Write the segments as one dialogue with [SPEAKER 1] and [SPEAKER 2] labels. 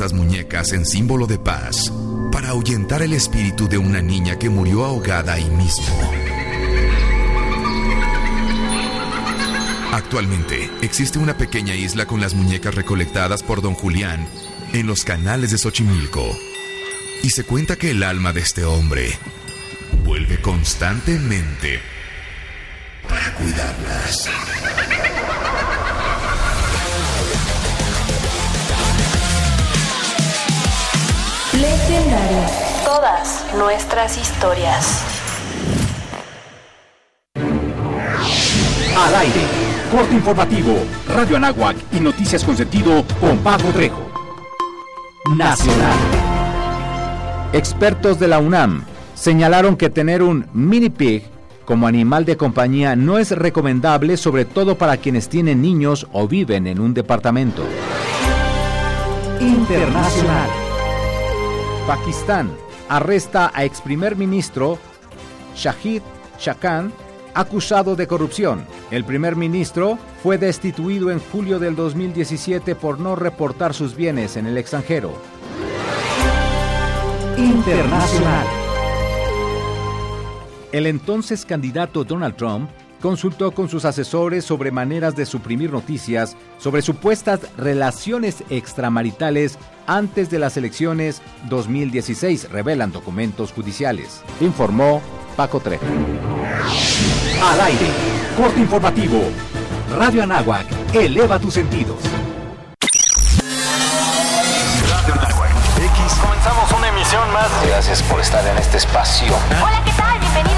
[SPEAKER 1] estas muñecas en símbolo de paz para ahuyentar el espíritu de una niña que murió ahogada ahí mismo. Actualmente existe una pequeña isla con las muñecas recolectadas por don Julián en los canales de Xochimilco. Y se cuenta que el alma de este hombre vuelve constantemente para cuidarlas.
[SPEAKER 2] Todas nuestras historias.
[SPEAKER 3] Al aire. Corte informativo. Radio Anáhuac y noticias con sentido con Pablo Trejo. Nacional. Expertos de la UNAM señalaron que tener un mini pig como animal de compañía no es recomendable, sobre todo para quienes tienen niños o viven en un departamento. Internacional. Pakistán arresta a ex primer ministro Shahid Shakan acusado de corrupción. El primer ministro fue destituido en julio del 2017 por no reportar sus bienes en el extranjero. Internacional. El entonces candidato Donald Trump consultó con sus asesores sobre maneras de suprimir noticias sobre supuestas relaciones extramaritales antes de las elecciones 2016, revelan documentos judiciales. Informó Paco Trejo. Al aire, corte informativo. Radio Anáhuac, eleva tus sentidos.
[SPEAKER 4] Radio Anáhuac, X. Comenzamos una emisión más.
[SPEAKER 5] Gracias por estar en este espacio.
[SPEAKER 6] Hola, ¿qué tal? Bienvenidos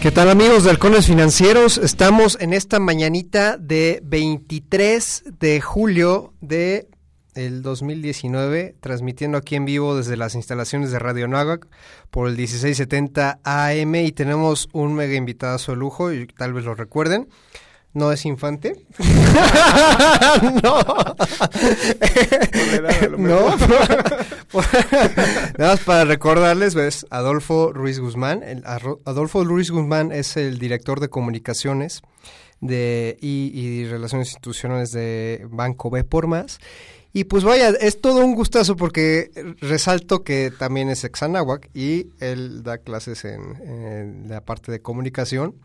[SPEAKER 7] ¿Qué tal amigos de Halcones Financieros? Estamos en esta mañanita de 23 de julio de el 2019, transmitiendo aquí en vivo desde las instalaciones de Radio Náhuac por el 1670 AM y tenemos un mega invitado de lujo, y tal vez lo recuerden. No es infante. no. no. Nada más para recordarles, ves, Adolfo Ruiz Guzmán. El, Adolfo Ruiz Guzmán es el director de comunicaciones de, y, y relaciones institucionales de Banco B por más. Y pues vaya, es todo un gustazo porque resalto que también es exanáhuac y él da clases en, en, la parte de comunicación.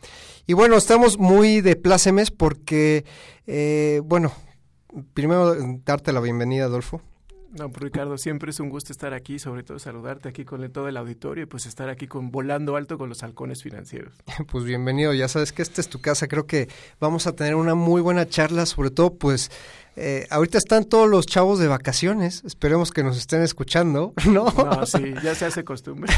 [SPEAKER 7] Y bueno, estamos muy de plácemes porque, eh, bueno, primero darte la bienvenida, Adolfo.
[SPEAKER 8] No, pues Ricardo, siempre es un gusto estar aquí, sobre todo saludarte aquí con todo el auditorio y pues estar aquí con volando alto con los halcones financieros.
[SPEAKER 7] Pues bienvenido, ya sabes que esta es tu casa, creo que vamos a tener una muy buena charla, sobre todo pues eh, ahorita están todos los chavos de vacaciones, esperemos que nos estén escuchando, ¿no?
[SPEAKER 8] No, sí, ya se hace costumbre.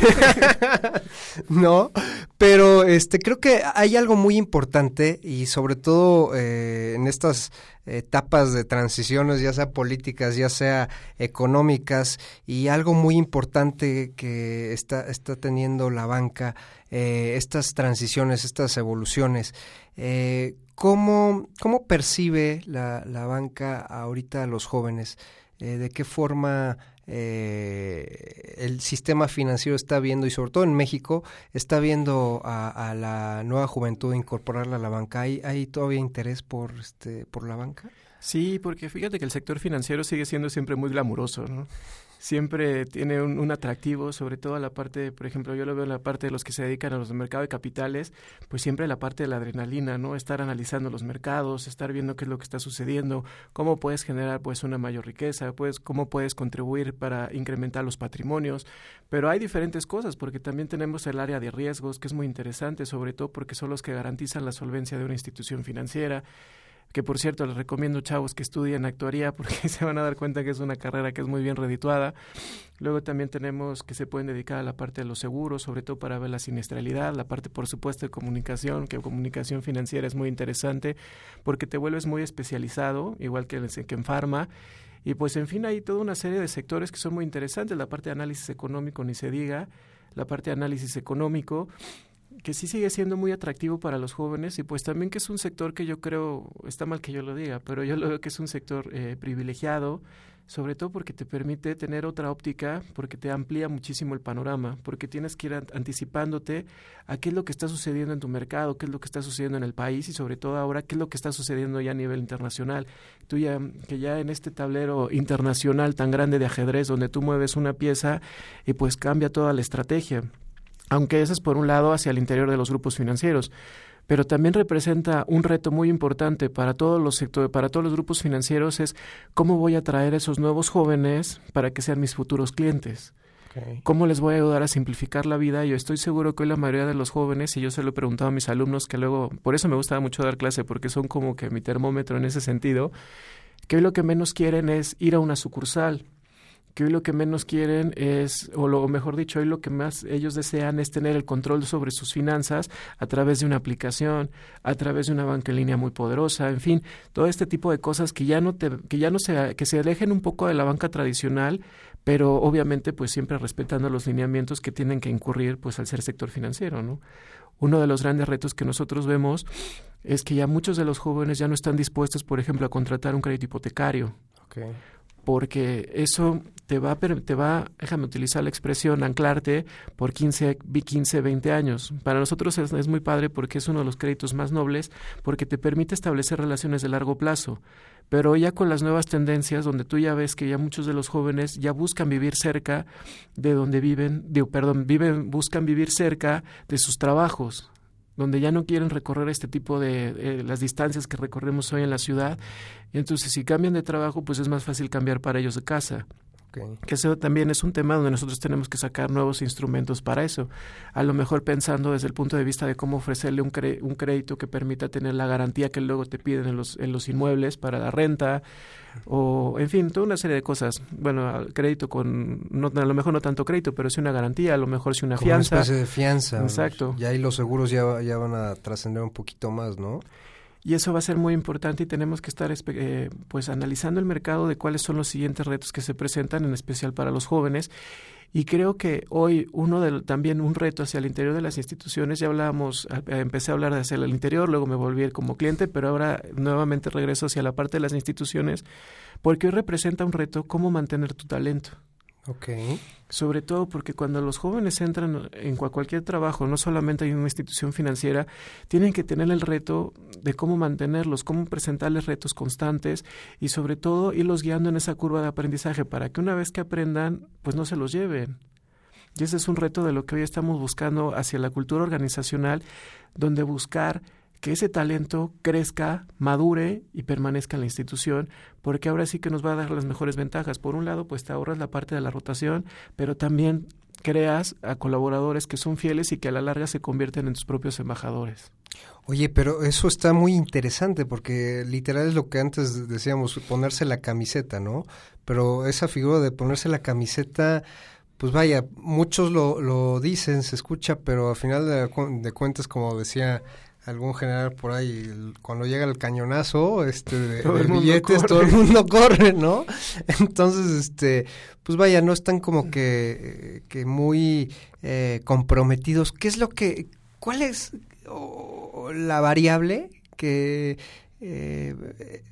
[SPEAKER 7] no, pero este creo que hay algo muy importante y sobre todo eh, en estas etapas de transiciones, ya sea políticas, ya sea económicas, y algo muy importante que está, está teniendo la banca, eh, estas transiciones, estas evoluciones. Eh, ¿cómo, ¿Cómo percibe la, la banca ahorita a los jóvenes? Eh, ¿De qué forma eh, el sistema financiero está viendo, y sobre todo en México, está viendo a, la nueva juventud incorporarla a la banca. ¿Hay, ¿Hay, todavía interés por, este, por la banca?
[SPEAKER 8] Sí, porque fíjate que el sector financiero sigue siendo siempre muy glamuroso, ¿no? Siempre tiene un, atractivo, sobre todo la parte, por ejemplo, yo lo veo en la parte de los que se dedican a los mercados de capitales, pues siempre la parte de la adrenalina, ¿no? Estar analizando los mercados, estar viendo qué es lo que está sucediendo, cómo puedes generar pues una mayor riqueza, pues cómo puedes contribuir para incrementar los patrimonios, pero hay diferentes cosas porque también tenemos el área de riesgos que es muy interesante, sobre todo porque son los que garantizan la solvencia de una institución financiera que por cierto les recomiendo chavos que estudien actuaría porque se van a dar cuenta que es una carrera que es muy bien redituada. Luego también tenemos que se pueden dedicar a la parte de los seguros, sobre todo para ver la siniestralidad, la parte por supuesto de comunicación, que comunicación financiera es muy interesante porque te vuelves muy especializado, igual que, que en farma. Y pues en fin hay toda una serie de sectores que son muy interesantes, la parte de análisis económico ni se diga, la parte de análisis económico que sí sigue siendo muy atractivo para los jóvenes y pues también que es un sector que yo creo, está mal que yo lo diga, pero yo lo veo que es un sector eh, privilegiado, sobre todo porque te permite tener otra óptica, porque te amplía muchísimo el panorama, porque tienes que ir anticipándote a qué es lo que está sucediendo en tu mercado, qué es lo que está sucediendo en el país y sobre todo ahora qué es lo que está sucediendo ya a nivel internacional. Tú ya, que ya en este tablero internacional tan grande de ajedrez donde tú mueves una pieza y pues cambia toda la estrategia aunque eso es por un lado hacia el interior de los grupos financieros, pero también representa un reto muy importante para todos los sectores, para todos los grupos financieros es cómo voy a atraer a esos nuevos jóvenes para que sean mis futuros clientes. ¿Cómo les voy a ayudar a simplificar la vida? Yo estoy seguro que hoy la mayoría de los jóvenes, y yo se lo he preguntado a mis alumnos, que luego, por eso me gusta mucho dar clase, porque son como que mi termómetro en ese sentido, que hoy lo que menos quieren es ir a una sucursal, que hoy lo que menos quieren es, o lo mejor dicho, hoy lo que más ellos desean es tener el control sobre sus finanzas a través de una aplicación, a través de una banca en línea muy poderosa, en fin, todo este tipo de cosas que ya no te, que ya no se, que se alejen un poco de la banca tradicional, pero obviamente pues siempre respetando los lineamientos que tienen que incurrir pues al ser sector financiero, ¿no? Uno de los grandes retos que nosotros vemos es que ya muchos de los jóvenes ya no están dispuestos, por ejemplo, a contratar un crédito hipotecario. Okay porque eso te va, te va, déjame utilizar la expresión, anclarte por 15, 15 20 años. Para nosotros es, muy padre porque es uno de los créditos más nobles, porque te permite establecer relaciones de largo plazo. Pero ya con las nuevas tendencias, donde tú ya ves que ya muchos de los jóvenes ya buscan vivir cerca de donde viven, digo, perdón, viven, buscan vivir cerca de sus trabajos donde ya no quieren recorrer este tipo de eh, las distancias que recorremos hoy en la ciudad. Entonces, si cambian de trabajo, pues es más fácil cambiar para ellos de casa. Que eso también es un tema donde nosotros tenemos que sacar nuevos instrumentos para eso. A lo mejor pensando desde el punto de vista de cómo ofrecerle un, un crédito que permita tener la garantía que luego te piden en los, en los inmuebles para la renta, o en fin, toda una serie de cosas. Bueno, crédito con, no, a lo mejor no tanto crédito, pero sí una garantía, a lo mejor sí una fianza.
[SPEAKER 7] Una especie de fianza.
[SPEAKER 8] Exacto.
[SPEAKER 7] Y ahí los seguros ya, ya van a trascender un poquito más, ¿no?
[SPEAKER 8] Y eso va a ser muy importante y tenemos que estar eh, pues analizando el mercado de cuáles son los siguientes retos que se presentan en especial para los jóvenes. Y creo que hoy uno de también un reto hacia el interior de las instituciones ya hablábamos empecé a hablar de hacia el interior luego me volví como cliente pero ahora nuevamente regreso hacia la parte de las instituciones porque hoy representa un reto cómo mantener tu talento Sobre todo porque cuando los jóvenes entran en cualquier trabajo, no solamente en una institución financiera, tienen que tener el reto de cómo mantenerlos, cómo presentarles retos constantes y sobre todo irlos guiando en esa curva de aprendizaje para que una vez que aprendan, pues no se los lleven. Y ese es un reto de lo que hoy estamos buscando hacia la cultura organizacional, donde buscar que ese talento crezca, madure y permanezca en la institución, porque ahora sí que nos va a dar las mejores ventajas. Por un lado, pues te ahorras la parte de la rotación, pero también creas a colaboradores que son fieles y que a la larga se convierten en tus propios embajadores.
[SPEAKER 7] Oye, pero eso está muy interesante porque literal es lo que antes decíamos, ponerse la camiseta, ¿no? Pero esa figura de ponerse la camiseta, pues vaya, muchos lo, lo dicen, se escucha, pero al final de, de cuentas, como decía algún general por ahí, cuando llega el cañonazo este, de, billetes, todo el mundo corre, ¿no? Entonces, este, pues vaya, no están como que, que muy eh, comprometidos. ¿Qué es lo que, cuál es la variable que eh,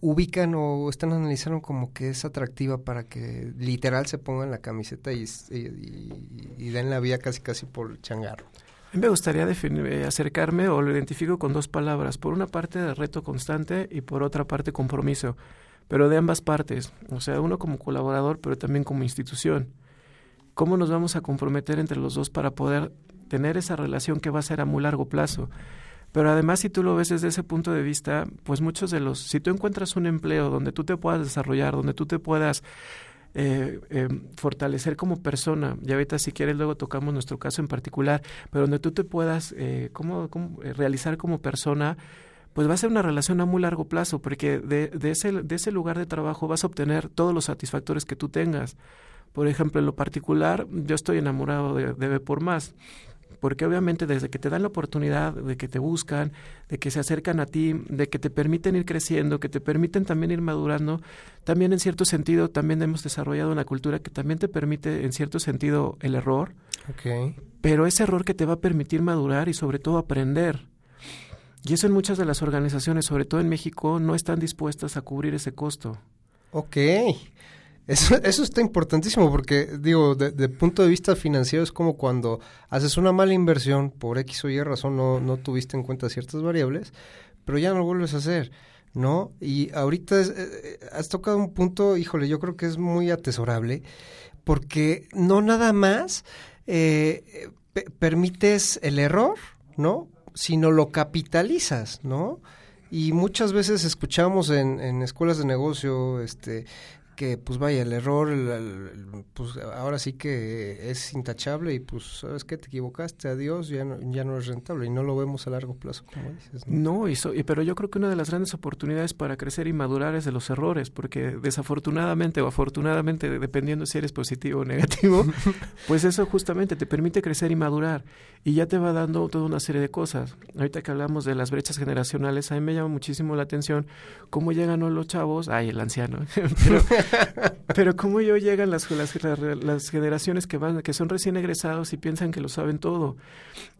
[SPEAKER 7] ubican o están analizando como que es atractiva para que literal se pongan la camiseta y, y, y den la vía casi casi por el changarro?
[SPEAKER 8] Me gustaría definir, eh, acercarme o lo identifico con dos palabras. Por una parte, reto constante y por otra parte, compromiso. pero de ambas partes, o sea, uno como colaborador, pero también como institución. ¿Cómo nos vamos a comprometer entre los dos para poder tener esa relación que va a ser a muy largo plazo? Pero además, si tú lo ves desde ese punto de vista, pues muchos de los, si tú encuentras un empleo donde tú te puedas desarrollar, donde tú te puedas eh, eh, fortalecer como persona, y ahorita si quieres luego tocamos nuestro caso en particular, pero donde tú te puedas eh, cómo, eh, realizar como persona, pues va a ser una relación a muy largo plazo, porque de, de, ese, de ese lugar de trabajo vas a obtener todos los satisfactores que tú tengas. Por ejemplo, en lo particular, yo estoy enamorado de, de por más porque obviamente desde que te dan la oportunidad, de que te buscan, de que se acercan a ti, de que te permiten ir creciendo, que te permiten también ir madurando, también en cierto sentido también hemos desarrollado una cultura que también te permite en cierto sentido el error,
[SPEAKER 7] okay.
[SPEAKER 8] pero ese error que te va a permitir madurar y sobre todo aprender. Y eso en muchas de las organizaciones, sobre todo en México, no están dispuestas a cubrir ese costo.
[SPEAKER 7] Ok. Eso, eso está importantísimo porque, digo, de, de, punto de vista financiero es como cuando haces una mala inversión, por X o Y razón no, no tuviste en cuenta ciertas variables, pero ya no vuelves a hacer, ¿no? Y ahorita es, eh, has tocado un punto, híjole, yo creo que es muy atesorable, porque no nada más eh, permites el error, ¿no? Sino lo capitalizas, ¿no? Y muchas veces escuchamos en, en escuelas de negocio, este, que pues vaya el error el, el, pues ahora sí que es intachable y pues sabes que te equivocaste adiós ya no, ya no es rentable y no lo vemos a largo plazo como dices
[SPEAKER 8] no, no y so, y, pero yo creo que una de las grandes oportunidades para crecer y madurar es de los errores porque desafortunadamente o afortunadamente dependiendo si eres positivo o negativo pues eso justamente te permite crecer y madurar y ya te va dando toda una serie de cosas. Ahorita que hablamos de las brechas generacionales a mí me llama muchísimo la atención cómo llegan los chavos ay el anciano pero pero cómo yo llegan las, las, las, generaciones que van, que son recién egresados y piensan que lo saben todo.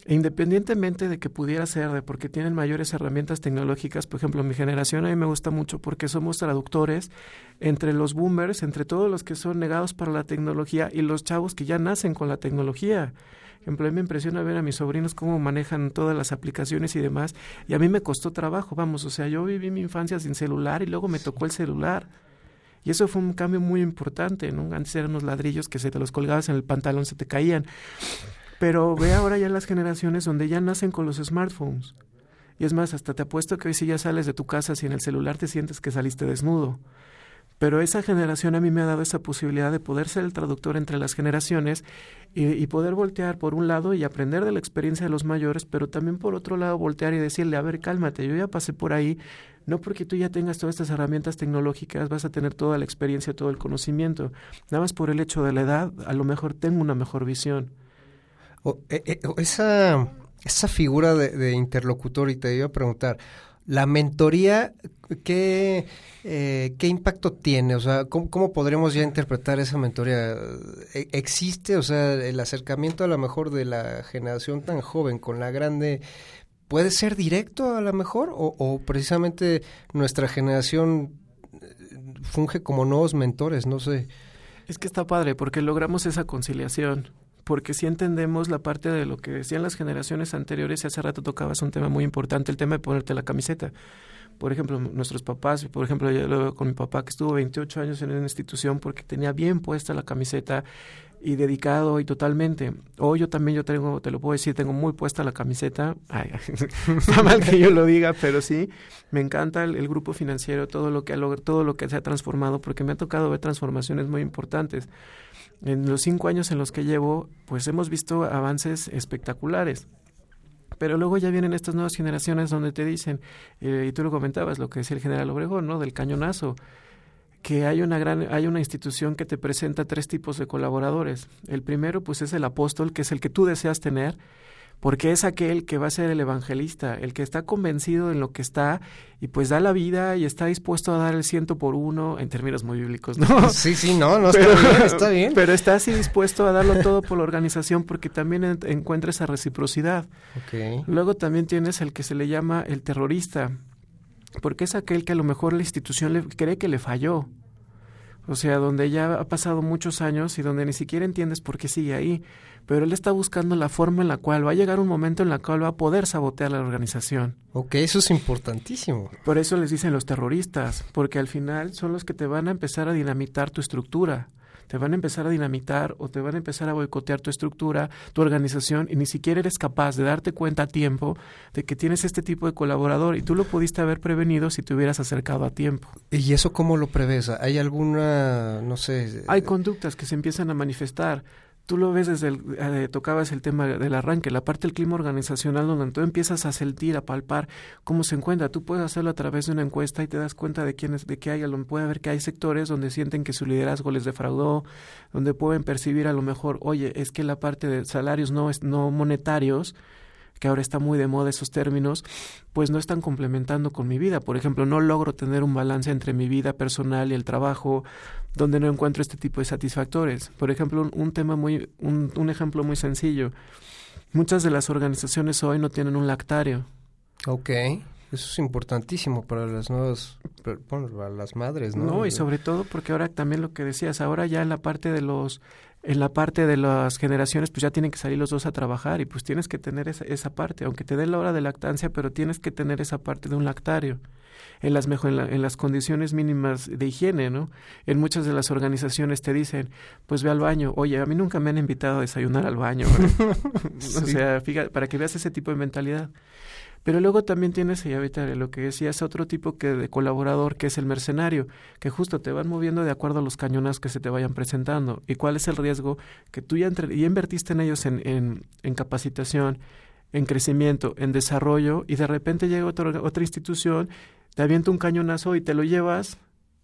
[SPEAKER 8] Independientemente de que pudiera ser, de porque tienen mayores herramientas tecnológicas, por ejemplo, mi generación a mí me gusta mucho porque somos traductores entre los boomers, entre todos los que son negados para la tecnología y los chavos que ya nacen con la tecnología ejemplo, a mí me impresiona ver a mis sobrinos cómo manejan todas las aplicaciones y demás, y a mí me costó trabajo, vamos, o sea, yo viví mi infancia sin celular y luego me tocó el celular. Y eso fue un cambio muy importante, ¿no? Antes eran unos ladrillos que se te los colgabas en el pantalón, se te caían. Pero ve ahora ya las generaciones donde ya nacen con los smartphones. Y es más, hasta te apuesto que hoy si ya sales de tu casa, si en el celular te sientes que saliste desnudo. Pero esa generación a mí me ha dado esa posibilidad de poder ser el traductor entre las generaciones y, poder voltear por un lado y aprender de la experiencia de los mayores, pero también por otro lado voltear y decirle, a ver, cálmate, yo ya pasé por ahí, no porque tú ya tengas todas estas herramientas tecnológicas vas a tener toda la experiencia, todo el conocimiento. Nada más por el hecho de la edad, a lo mejor tengo una mejor visión.
[SPEAKER 7] Eh, eh, esa, esa figura de, de, interlocutor, y te iba a preguntar, la mentoría, ¿qué, eh, ¿qué impacto tiene? O sea, ¿cómo, ¿cómo, podremos ya interpretar esa mentoría? ¿Existe, o sea, el acercamiento a lo mejor de la generación tan joven con la grande puede ser directo a lo mejor o, o, precisamente nuestra generación funge como nuevos mentores, no sé.
[SPEAKER 8] Es que está padre porque logramos esa conciliación, porque si entendemos la parte de lo que decían las generaciones anteriores y hace rato tocabas un tema muy importante, el tema de ponerte la camiseta. Por ejemplo, nuestros papás, por ejemplo, yo lo veo con mi papá que estuvo 28 años en una institución porque tenía bien puesta la camiseta y dedicado y totalmente. O yo también, yo tengo, te lo puedo decir, tengo muy puesta la camiseta. Ay, está mal que yo lo diga, pero sí, me encanta el, el, grupo financiero, todo lo que todo lo que se ha transformado, porque me ha tocado ver transformaciones muy importantes. En los cinco años en los que llevo, pues hemos visto avances espectaculares. Pero luego ya vienen estas nuevas generaciones donde te dicen, eh, y tú lo comentabas, lo que decía el general Obregón, ¿no? Del cañonazo que hay una gran hay una institución que te presenta tres tipos de colaboradores. El primero pues es el apóstol, que es el que tú deseas tener, porque es aquel que va a ser el evangelista, el que está convencido en lo que está y pues da la vida y está dispuesto a dar el ciento por uno en términos muy bíblicos, ¿no?
[SPEAKER 7] Sí, sí, no, no pero, está bien, está bien.
[SPEAKER 8] Pero está así dispuesto a darlo todo por la organización porque también en, encuentra esa reciprocidad.
[SPEAKER 7] Okay.
[SPEAKER 8] Luego también tienes el que se le llama el terrorista, porque es aquel que a lo mejor la institución le cree que le falló. O sea, donde ya ha pasado muchos años y donde ni siquiera entiendes por qué sigue ahí. Pero él está buscando la forma en la cual va a llegar un momento en la cual va a poder sabotear la organización.
[SPEAKER 7] Ok, eso es importantísimo.
[SPEAKER 8] Por eso les dicen los terroristas, porque al final son los que te van a empezar a dinamitar tu estructura te van a empezar a dinamitar o te van a empezar a boicotear tu estructura, tu organización y ni siquiera eres capaz de darte cuenta a tiempo de que tienes este tipo de colaborador y tú lo pudiste haber prevenido si te hubieras acercado a tiempo.
[SPEAKER 7] ¿Y eso cómo lo prevés? ¿Hay alguna, no sé...
[SPEAKER 8] Hay conductas que se empiezan a manifestar tú lo ves desde el, eh, tocabas el tema del arranque, la parte del clima organizacional donde tú empiezas a sentir, a palpar cómo se encuentra. Tú puedes hacerlo a través de una encuesta y te das cuenta de quiénes, de que hay, puede haber que hay sectores donde sienten que su liderazgo les defraudó, donde pueden percibir a lo mejor, oye, es que la parte de salarios no, no monetarios que ahora está muy de moda esos términos, pues no están complementando con mi vida. Por ejemplo, no logro tener un balance entre mi vida personal y el trabajo, donde no encuentro este tipo de satisfactores. Por ejemplo, un, tema muy, un, un ejemplo muy sencillo. Muchas de las organizaciones hoy no tienen un lactario.
[SPEAKER 7] Ok. Eso es importantísimo para las nuevas, bueno, para las madres, ¿no?
[SPEAKER 8] No, y sobre todo porque ahora también lo que decías, ahora ya en la parte de los en la parte de las generaciones, pues ya tienen que salir los dos a trabajar y pues tienes que tener esa, esa parte, aunque te dé la hora de lactancia, pero tienes que tener esa parte de un lactario en las, mejor, en, las condiciones mínimas de higiene, ¿no? En muchas de las organizaciones te dicen, pues ve al baño. Oye, a mí nunca me han invitado a desayunar al baño. O sea, fíjate, para que veas ese tipo de mentalidad. Pero luego también tienes, y ahorita lo que decías, otro tipo que de colaborador, que es el mercenario, que justo te van moviendo de acuerdo a los cañonas que se te vayan presentando. ¿Y cuál es el riesgo? Que tú ya, entre, ya invertiste en ellos en, en, en capacitación, en crecimiento, en desarrollo, y de repente llega otra, otra institución, te avienta un cañonazo y te lo llevas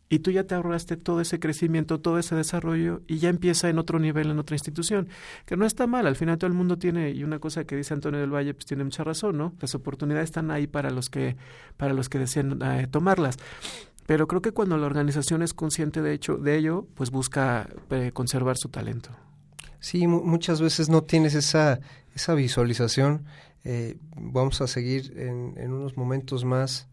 [SPEAKER 8] y tú ya te ahorraste todo ese crecimiento, todo ese desarrollo y ya empieza en otro nivel, en otra institución, que no está mal, al final todo el mundo tiene, y una cosa que dice Antonio del Valle, pues tiene mucha razón, ¿no? Las oportunidades están ahí para los que, para los que desean eh, tomarlas. Pero creo que cuando la organización es consciente de, hecho, de ello, pues busca eh, conservar su talento.
[SPEAKER 7] Sí, muchas veces no tienes esa, esa visualización. Eh, vamos a seguir en, en unos momentos más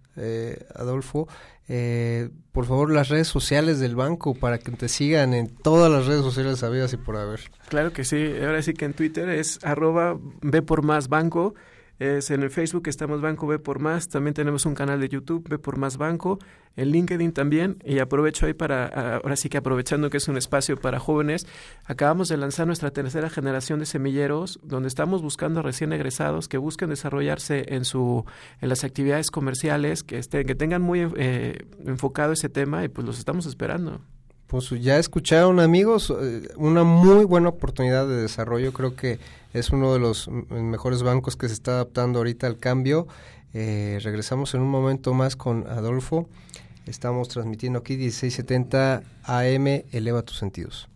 [SPEAKER 7] Adolfo, eh, por favor las redes sociales del banco para que te sigan en todas las redes sociales sabidas y por haber.
[SPEAKER 8] Claro que sí, ahora sí que en Twitter es arroba B por más banco es en el Facebook estamos Banco B por Más, también tenemos un canal de YouTube B por Más Banco, en LinkedIn también, y aprovecho ahí para, ahora sí que aprovechando que es un espacio para jóvenes, acabamos de lanzar nuestra tercera generación de semilleros, donde estamos buscando a recién egresados que busquen desarrollarse en su, en las actividades comerciales, que estén, que tengan muy eh, enfocado ese tema, y pues los estamos esperando.
[SPEAKER 7] Pues ya escucharon amigos, eh, una muy buena oportunidad de desarrollo, creo que es uno de los mejores bancos que se está adaptando ahorita al cambio. Eh, regresamos en un momento más con Adolfo. Estamos transmitiendo aquí 1670 AM, eleva tus sentidos.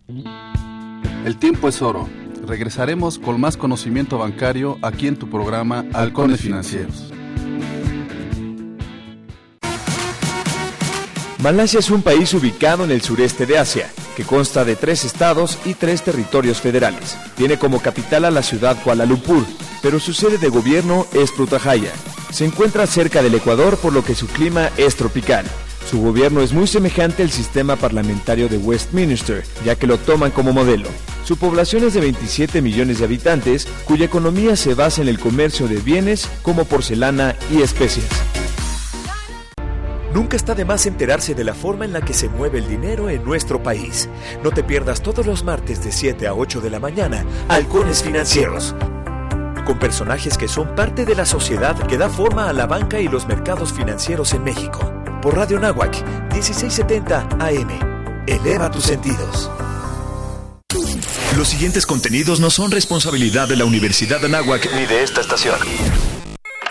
[SPEAKER 9] El tiempo es oro. Regresaremos con más conocimiento bancario aquí en tu programa Halcones Financieros.
[SPEAKER 10] Malasia es un país ubicado en el sureste de Asia, que consta de tres estados y tres territorios federales. Tiene como capital a la ciudad Kuala Lumpur, pero su sede de gobierno es Putrajaya. Se encuentra cerca del Ecuador por lo que su clima es tropical. Su gobierno es muy semejante al sistema parlamentario de Westminster, ya que lo toman como modelo. Su población es de 27 millones de habitantes, cuya economía se basa en el comercio de bienes como porcelana y especias. Nunca está de más enterarse de la forma en la que se mueve el dinero en nuestro país. No te pierdas todos los martes de 7 a 8 de la mañana Halcones Financieros. Con personajes que son parte de la sociedad que da forma a la banca y los mercados financieros en México. Por Radio Nahuac, 1670 AM. Eleva tus sentidos.
[SPEAKER 4] Los siguientes contenidos no son responsabilidad de la Universidad de Nahuac ni de esta estación.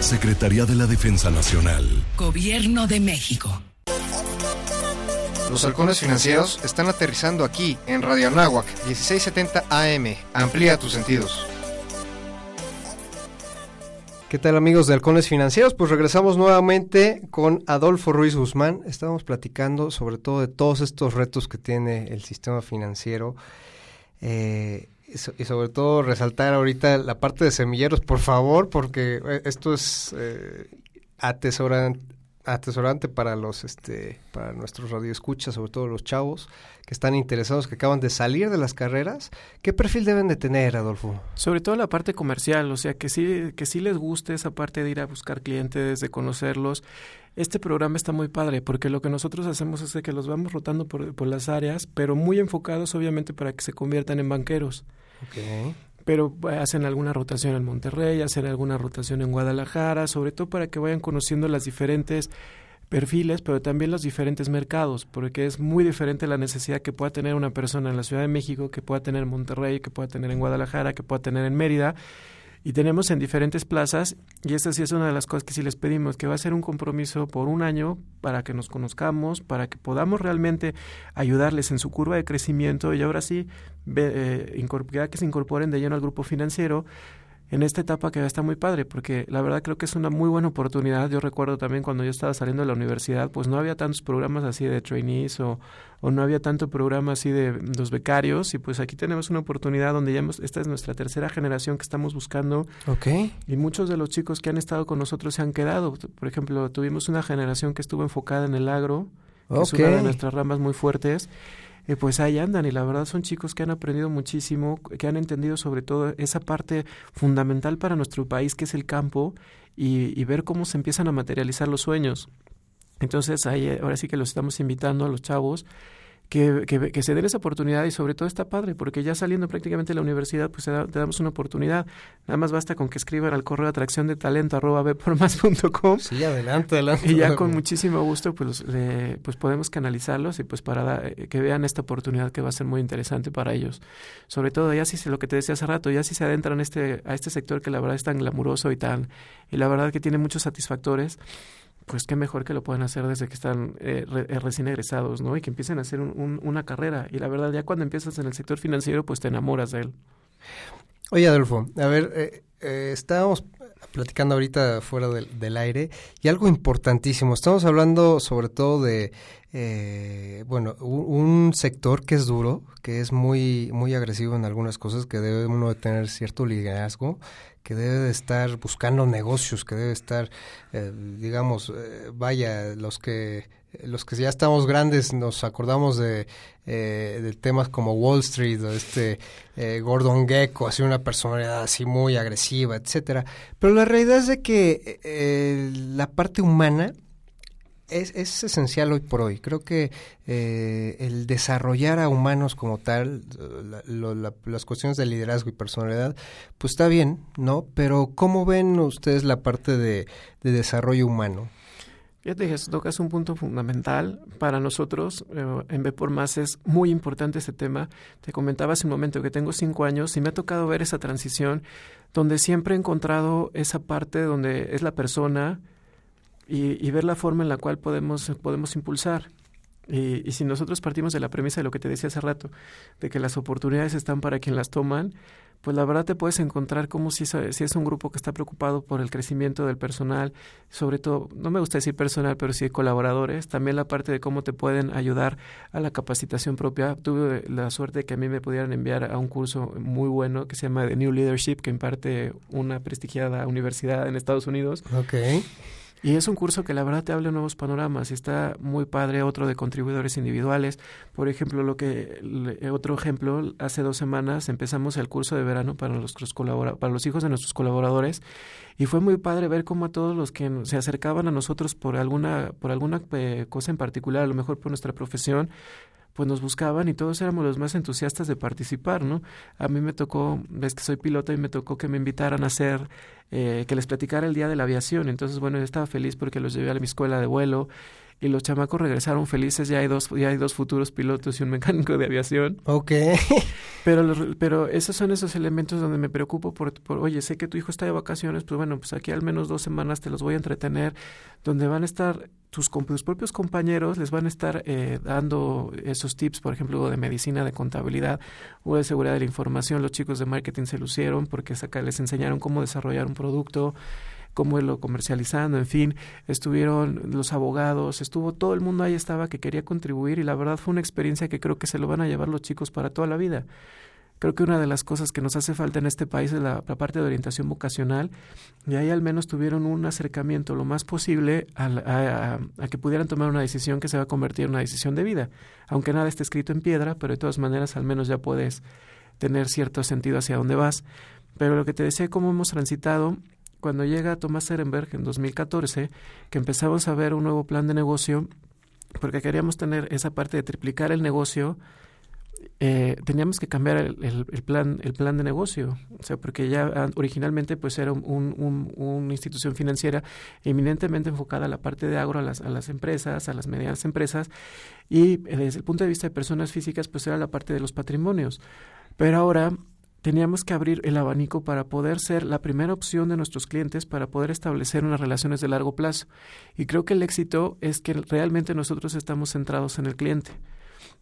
[SPEAKER 11] Secretaría de la Defensa Nacional.
[SPEAKER 12] Gobierno de México.
[SPEAKER 7] Los halcones financieros están aterrizando aquí en Radio Anáhuac 1670 AM. Amplía tus sentidos. ¿Qué tal amigos de Halcones Financieros? Pues regresamos nuevamente con Adolfo Ruiz Guzmán. Estábamos platicando sobre todo de todos estos retos que tiene el sistema financiero eh, y sobre todo resaltar ahorita la parte de semilleros, por favor, porque eh, esto es eh, atesorante atesorante para los este para nuestros radioescuchas, sobre todo los chavos que están interesados, que acaban de salir de las carreras, ¿qué perfil deben de tener, Adolfo?
[SPEAKER 8] Sobre todo la parte comercial, o sea, que sí que sí les guste esa parte de ir a buscar clientes, de conocerlos. Este programa está muy padre porque lo que nosotros hacemos es que los vamos rotando por, por las áreas, pero muy enfocados obviamente para que se conviertan en banqueros.
[SPEAKER 7] Okay
[SPEAKER 8] pero eh, hacen alguna rotación en Monterrey, hacen alguna rotación en Guadalajara, sobre todo para que vayan conociendo las diferentes perfiles, pero también los diferentes mercados, porque es muy diferente la necesidad que pueda tener una persona en la Ciudad de México, que pueda tener en Monterrey, que pueda tener en Guadalajara, que pueda tener en Mérida, y tenemos en diferentes plazas y esta sí es una de las cosas que sí les pedimos, que va a ser un compromiso por un año para que nos conozcamos, para que podamos realmente ayudarles en su curva de crecimiento y ahora sí eh, que se incorporen de lleno al grupo financiero en esta etapa que está muy padre, porque la verdad creo que es una muy buena oportunidad. Yo recuerdo también cuando yo estaba saliendo de la universidad, pues no había tantos programas así de trainees o, o no había tanto programa así de los becarios y pues aquí tenemos una oportunidad donde ya hemos, esta es nuestra tercera generación que estamos buscando.
[SPEAKER 7] Ok.
[SPEAKER 8] Y muchos de los chicos que han estado con nosotros se han quedado. Por ejemplo, tuvimos una generación que estuvo enfocada en el agro, que es una de nuestras ramas muy fuertes eh, pues ahí andan y la verdad son chicos que han aprendido muchísimo, que han entendido sobre todo esa parte fundamental para nuestro país que es el campo y, y ver cómo se empiezan a materializar los sueños. Entonces ahí ahora sí que los estamos invitando a los chavos que, que, se den esa oportunidad y sobre todo está padre, porque ya saliendo prácticamente de la universidad, pues te, damos una oportunidad. Nada más basta con que escriban al correo atracción de talento arroba
[SPEAKER 7] Sí, adelante, adelante.
[SPEAKER 8] Y ya con muchísimo gusto pues, pues podemos canalizarlos y pues para eh, que vean esta oportunidad que va a ser muy interesante para ellos. Sobre todo ya si lo que te decía hace rato, ya si se adentran este, a este sector que la verdad es tan glamuroso y tan, y la verdad que tiene muchos satisfactores, pues qué mejor que lo puedan hacer desde que están eh, eh, recién egresados, ¿no? Y que empiecen a hacer una carrera. Y la verdad, ya cuando empiezas en el sector financiero, pues te enamoras de él.
[SPEAKER 7] Oye, Adolfo, a ver, eh, estábamos platicando ahorita fuera del, aire y algo importantísimo. Estamos hablando sobre todo de, bueno, un, sector que es duro, que es muy, muy agresivo en algunas cosas, que debe uno tener cierto liderazgo, que debe de estar buscando negocios, que debe estar, eh, digamos, eh, vaya, los que los que ya estamos grandes nos acordamos de, eh, de temas como Wall Street o este Gordon Gecko, así una personalidad así muy agresiva, etcétera. Pero la realidad es de que la parte humana es, es, esencial hoy por hoy. Creo que eh, el desarrollar a humanos como tal, las cuestiones de liderazgo y personalidad, pues está bien, ¿no? Pero ¿cómo ven ustedes la parte de, desarrollo humano?
[SPEAKER 8] Ya te dije, tocas un punto fundamental para nosotros. Eh, en B por Más es muy importante este tema. Te comentaba hace un momento que tengo cinco años y me ha tocado ver esa transición donde siempre he encontrado esa parte donde es la persona, y, ver la forma en la cual podemos, podemos impulsar. Y, y, si nosotros partimos de la premisa de lo que te decía hace rato, de que las oportunidades están para quien las toman, pues la verdad te puedes encontrar como si, si es un grupo que está preocupado por el crecimiento del personal, sobre todo, no me gusta decir personal, pero sí colaboradores, también la parte de cómo te pueden ayudar a la capacitación propia. Tuve la suerte de que a mí me pudieran enviar a un curso muy bueno que se llama The New Leadership, que imparte una prestigiada universidad en Estados Unidos.
[SPEAKER 7] Okay.
[SPEAKER 8] Y es un curso que la verdad te habla nuevos panoramas está muy padre, otro de contribuidores individuales. Por ejemplo, lo que otro ejemplo, hace dos semanas empezamos el curso de verano para los para los hijos de nuestros colaboradores y fue muy padre ver cómo a todos los que se acercaban a nosotros por alguna por alguna eh, cosa en particular, a lo mejor por nuestra profesión, pues nos buscaban y todos éramos los más entusiastas de participar, ¿no? A mí me tocó, ves que soy piloto y me tocó que me invitaran a hacer, eh, que les platicara el día de la aviación. Entonces, bueno, yo estaba feliz porque los llevé a mi escuela de vuelo y los chamacos regresaron felices. Ya hay dos, ya hay dos futuros pilotos y un mecánico de aviación.
[SPEAKER 7] Ok.
[SPEAKER 8] pero, pero esos son esos elementos donde me preocupo por, por, oye, sé que tu hijo está de vacaciones, pues bueno, pues aquí al menos dos semanas te los voy a entretener, donde van a estar tus, tus propios compañeros, les van a estar eh, dando esos tips, por ejemplo, de medicina, de contabilidad o de seguridad de la información. Los chicos de marketing se lucieron porque acá les enseñaron cómo desarrollar un producto cómo lo comercializando, en fin, estuvieron los abogados, estuvo todo el mundo ahí estaba que quería contribuir y la verdad fue una experiencia que creo que se lo van a llevar los chicos para toda la vida. Creo que una de las cosas que nos hace falta en este país es la, parte de orientación vocacional y ahí al menos tuvieron un acercamiento lo más posible a, a, que pudieran tomar una decisión que se va a convertir en una decisión de vida. Aunque nada esté escrito en piedra, pero de todas maneras al menos ya puedes tener cierto sentido hacia dónde vas. Pero lo que te decía, cómo hemos transitado cuando llega Thomas Ehrenberg en 2014, que empezamos a ver un nuevo plan de negocio, porque queríamos tener esa parte de triplicar el negocio, eh, teníamos que cambiar el, plan el plan de negocio. O sea porque ya originalmente pues era un, una institución financiera eminentemente enfocada a la parte de agro a las, a las empresas a las medianas empresas y desde el punto de vista de personas físicas pues era la parte de los patrimonios. Pero ahora teníamos que abrir el abanico para poder ser la primera opción de nuestros clientes para poder establecer unas relaciones de largo plazo. Y creo que el éxito es que realmente nosotros estamos centrados en el cliente.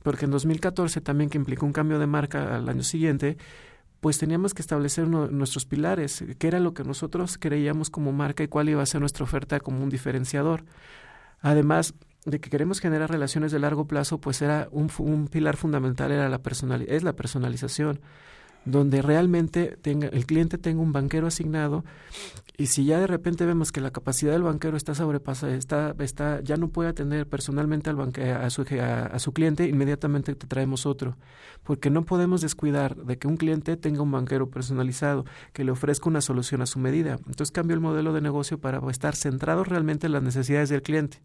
[SPEAKER 8] Porque en 2014 también que implicó un cambio de marca al año siguiente, pues teníamos que establecer nuestros pilares, qué era lo que nosotros creíamos como marca y cuál iba a ser nuestra oferta como un diferenciador. Además de que queremos generar relaciones de largo plazo, pues era un, un pilar fundamental era la personal, es la personalización donde realmente tenga, el cliente tenga un banquero asignado y si ya de repente vemos que la capacidad del banquero está sobrepasada, está, está, ya no puede atender personalmente al banque, a, su, a, su cliente, inmediatamente te traemos otro. Porque no podemos descuidar de que un cliente tenga un banquero personalizado, que le ofrezca una solución a su medida. Entonces cambio el modelo de negocio para estar centrado realmente en las necesidades del cliente.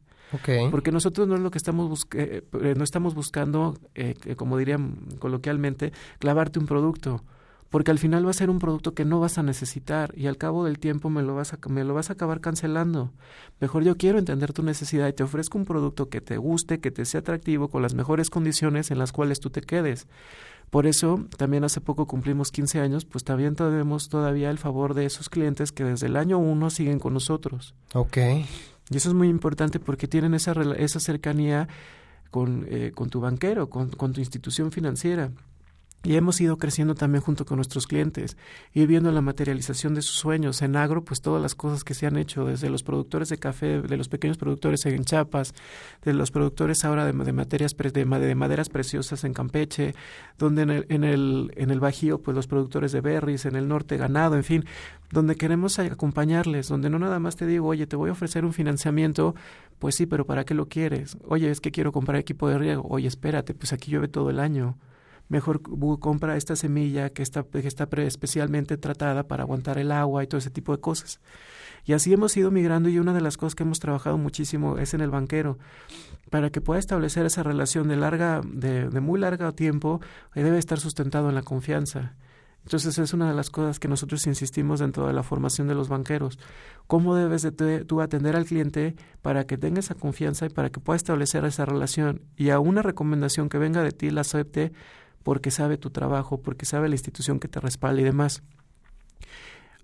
[SPEAKER 8] Porque nosotros no es lo que estamos eh, eh, no estamos buscando, eh, como dirían coloquialmente, clavarte un producto porque al final va a ser un producto que no vas a necesitar y al cabo del tiempo me lo vas a, me lo vas a acabar cancelando. Mejor yo quiero entender tu necesidad y te ofrezco un producto que te guste, que te sea atractivo, con las mejores condiciones en las cuales tú te quedes. Por eso, también hace poco cumplimos 15 años, pues también tenemos todavía el favor de esos clientes que desde el año 1 siguen con nosotros.
[SPEAKER 7] Ok.
[SPEAKER 8] Y eso es muy importante porque tienen esa, esa cercanía con, eh, con tu banquero, con, con tu institución financiera. Y hemos ido creciendo también junto con nuestros clientes, ir viendo la materialización de sus sueños. En agro, pues todas las cosas que se han hecho, desde los productores de café, de los pequeños productores en Chiapas, de los productores ahora de, materias de, maderas preciosas en Campeche, donde en el, en el, en el Bajío, pues los productores de berries, en el norte ganado, en fin, donde queremos acompañarles, donde no nada más te digo, oye, te voy a ofrecer un financiamiento, pues sí, pero ¿para qué lo quieres? Oye, es que quiero comprar equipo de riego. Oye, espérate, pues aquí llueve todo el año mejor compra esta semilla que está, que está especialmente tratada para aguantar el agua y todo ese tipo de cosas. Y así hemos ido migrando y una de las cosas que hemos trabajado muchísimo es en el banquero. Para que pueda establecer esa relación de larga, de, de muy largo tiempo, eh, debe estar sustentado en la confianza. Entonces es una de las cosas que nosotros insistimos dentro de la formación de los banqueros. ¿Cómo debes de tú atender al cliente para que tenga esa confianza y para que pueda establecer esa relación? Y a una recomendación que venga de ti la acepte porque sabe tu trabajo, porque sabe la institución que te respalda y demás.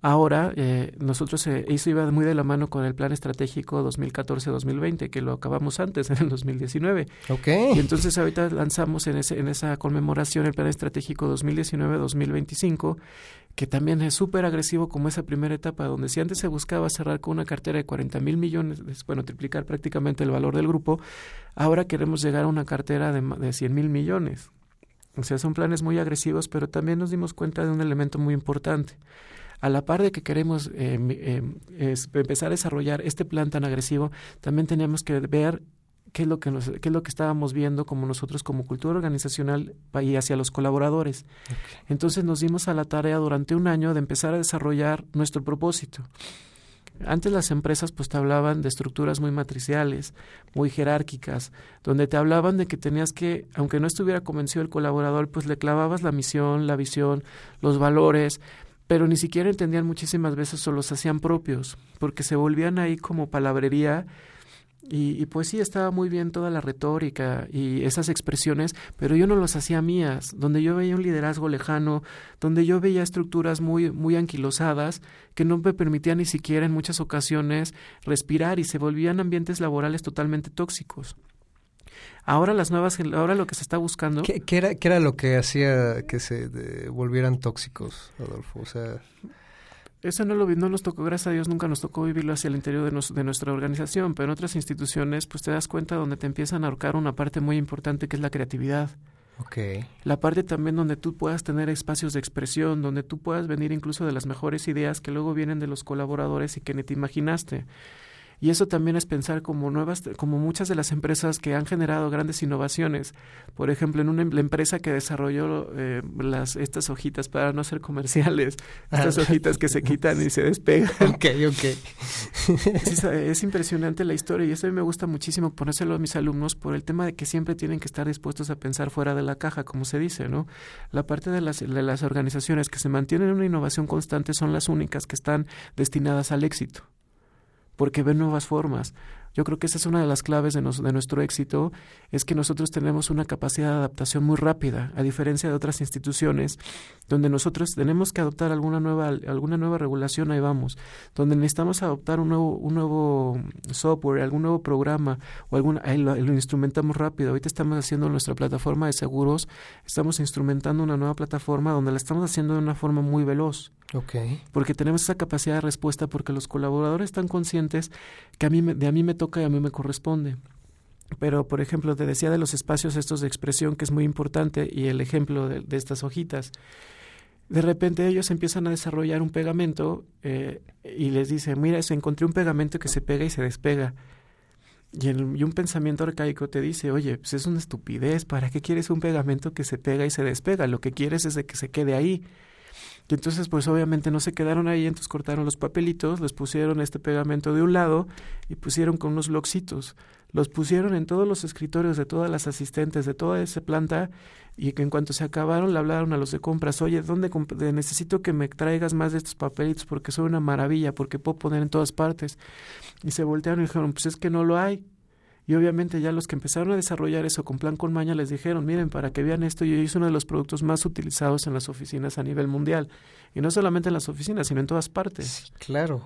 [SPEAKER 8] Ahora, eh, nosotros, eh, eso iba muy de la mano con el plan estratégico 2014-2020, que lo acabamos antes, en el 2019.
[SPEAKER 7] Ok.
[SPEAKER 8] Y entonces ahorita lanzamos en, ese, en esa conmemoración el plan estratégico 2019-2025, que también es súper agresivo como esa primera etapa, donde si antes se buscaba cerrar con una cartera de 40 mil millones, bueno, triplicar prácticamente el valor del grupo, ahora queremos llegar a una cartera de, de 100 mil millones. O sea, son planes muy agresivos, pero también nos dimos cuenta de un elemento muy importante. A la par de que queremos eh, eh, empezar a desarrollar este plan tan agresivo, también teníamos que ver qué es lo que nos, qué es lo que estábamos viendo como nosotros como cultura organizacional y hacia los colaboradores. Entonces nos dimos a la tarea durante un año de empezar a desarrollar nuestro propósito Antes las empresas pues te hablaban de estructuras muy matriciales, muy jerárquicas, donde te hablaban de que tenías que, aunque no estuviera convencido el colaborador, pues le clavabas la misión, la visión, los valores, pero ni siquiera entendían muchísimas veces o los hacían propios, porque se volvían ahí como palabrería y, pues sí, estaba muy bien toda la retórica y esas expresiones, pero yo no los hacía mías, donde yo veía un liderazgo lejano, donde yo veía estructuras muy, muy anquilosadas que no me permitían ni siquiera en muchas ocasiones respirar y se volvían ambientes laborales totalmente tóxicos. Ahora las nuevas, ahora lo que se está buscando.
[SPEAKER 7] ¿Qué, era, qué era lo que hacía que se volvieran tóxicos, Adolfo? O sea.
[SPEAKER 8] Eso no, lo, no nos tocó, gracias a Dios, nunca nos tocó vivirlo hacia el interior de, de, nuestra organización, pero en otras instituciones, pues te das cuenta donde te empiezan a ahorcar una parte muy importante que es la creatividad.
[SPEAKER 7] Okay.
[SPEAKER 8] La parte también donde tú puedas tener espacios de expresión, donde tú puedas venir incluso de las mejores ideas que luego vienen de los colaboradores y que ni te imaginaste. Y eso también es pensar como nuevas, como muchas de las empresas que han generado grandes innovaciones. Por ejemplo, en una la empresa que desarrolló eh, las estas hojitas para no ser comerciales, estas ah. hojitas que se quitan y se despegan.
[SPEAKER 7] Ok, ok.
[SPEAKER 8] es, impresionante la historia y eso a mí me gusta muchísimo ponérselo a mis alumnos por el tema de que siempre tienen que estar dispuestos a pensar fuera de la caja, como se dice, ¿no? La parte de las, de las organizaciones que se mantienen en una innovación constante son las únicas que están destinadas al éxito porque ven nuevas formas. Yo creo que esa es una de las claves de, de, nuestro éxito, es que nosotros tenemos una capacidad de adaptación muy rápida, a diferencia de otras instituciones, donde nosotros tenemos que adoptar alguna nueva, alguna nueva regulación, ahí vamos, donde necesitamos adoptar un nuevo, un nuevo software, algún nuevo programa, o algún, ahí lo, lo instrumentamos rápido. Ahorita estamos haciendo nuestra plataforma de seguros, estamos instrumentando una nueva plataforma donde la estamos haciendo de una forma muy veloz.
[SPEAKER 7] Okay.
[SPEAKER 8] Porque tenemos esa capacidad de respuesta porque los colaboradores están conscientes que a mí de a mí me toca y a mí me corresponde. Pero, por ejemplo, te decía de los espacios estos de expresión que es muy importante y el ejemplo de, estas hojitas. De repente ellos empiezan a desarrollar un pegamento eh, y les dicen, mira, se encontré un pegamento que se pega y se despega. Y, y, un pensamiento arcaico te dice, oye, pues es una estupidez, ¿para qué quieres un pegamento que se pega y se despega? Lo que quieres es de que se quede ahí. Y entonces, pues obviamente no se quedaron ahí, entonces cortaron los papelitos, les pusieron este pegamento de un lado y pusieron con unos bloxitos. Los pusieron en todos los escritorios de todas las asistentes de toda esa planta y que en cuanto se acabaron le hablaron a los de compras, oye, ¿dónde necesito que me traigas más de estos papelitos porque son una maravilla, porque puedo poner en todas partes? Y se voltearon y dijeron, pues es que no lo hay. Y obviamente ya los que empezaron a desarrollar eso con plan con maña les dijeron, miren, para que vean esto, y es uno de los productos más utilizados en las oficinas a nivel mundial. Y no solamente en las oficinas, sino en todas partes.
[SPEAKER 7] claro.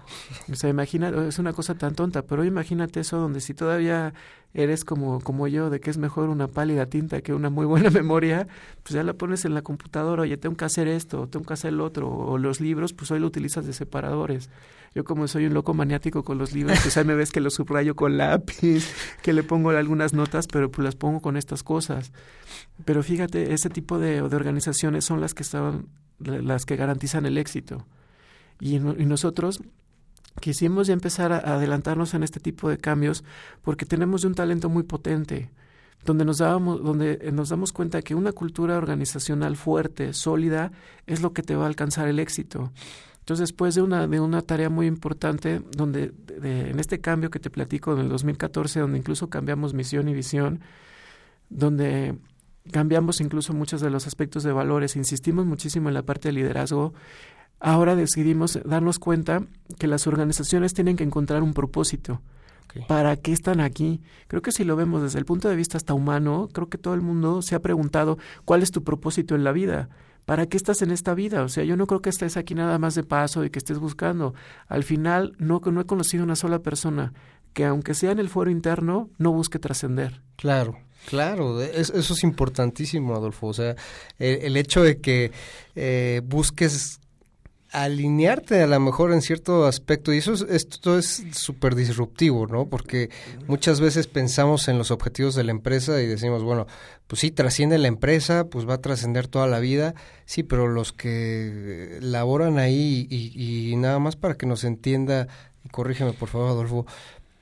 [SPEAKER 8] O sea, imagina, es una cosa tan tonta, pero imagínate eso donde si todavía eres como, como yo, de que es mejor una pálida tinta que una muy buena memoria, pues ya la pones en la computadora, oye, tengo que hacer esto, tengo que hacer el otro, o los libros, pues hoy lo utilizas de separadores. Yo como soy un loco maniático con los libros, pues ahí me ves que los subrayo con lápiz, que le pongo algunas notas, pero pues las pongo con estas cosas. Pero fíjate, ese tipo de, de organizaciones son las que estaban, las que garantizan el éxito. Y, y nosotros quisimos ya empezar a adelantarnos en este tipo de cambios porque tenemos un talento muy potente donde nos dábamos, donde nos damos cuenta que una cultura organizacional fuerte, sólida, es lo que te va a alcanzar el éxito. Entonces, después de una, de una tarea muy importante, donde en este cambio que te platico en el 2014, donde incluso cambiamos misión y visión, donde cambiamos incluso muchos de los aspectos de valores, insistimos muchísimo en la parte de liderazgo, ahora decidimos darnos cuenta que las organizaciones tienen que encontrar un propósito. ¿Para qué están aquí? Creo que si lo vemos desde el punto de vista hasta humano, creo que todo el mundo se ha preguntado cuál es tu propósito en la vida. ¿para qué estás en esta vida? O sea, yo no creo que estés aquí nada más de paso y que estés buscando. Al final, no, no he conocido una sola persona que, aunque sea en el foro interno, no busque trascender.
[SPEAKER 7] Claro. Claro, eso es importantísimo, Adolfo. O sea, el, hecho de que eh, busques alinearte a lo mejor en cierto aspecto y eso es, esto es súper disruptivo, ¿no? Porque muchas veces pensamos en los objetivos de la empresa y decimos, bueno, pues sí, trasciende la empresa, pues va a trascender toda la vida, sí, pero los que laboran ahí y, y nada más para que nos entienda, y corrígeme por favor, Adolfo,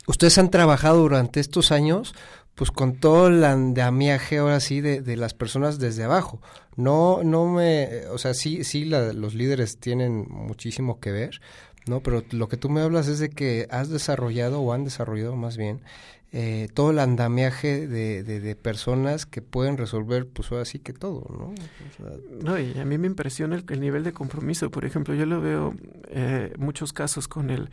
[SPEAKER 7] ustedes han trabajado durante estos años pues con todo el andamiaje ahora sí de, de, las personas desde abajo. No, no me, o sea, sí, sí, los líderes tienen muchísimo que ver, No, pero lo que tú me hablas es de que has desarrollado o han desarrollado más bien eh, todo el andamiaje de, de, personas que pueden resolver, pues ahora sí que todo, ¿no?
[SPEAKER 8] no, y a mí me impresiona el, nivel de compromiso. Por ejemplo, yo lo veo eh, muchos casos con el,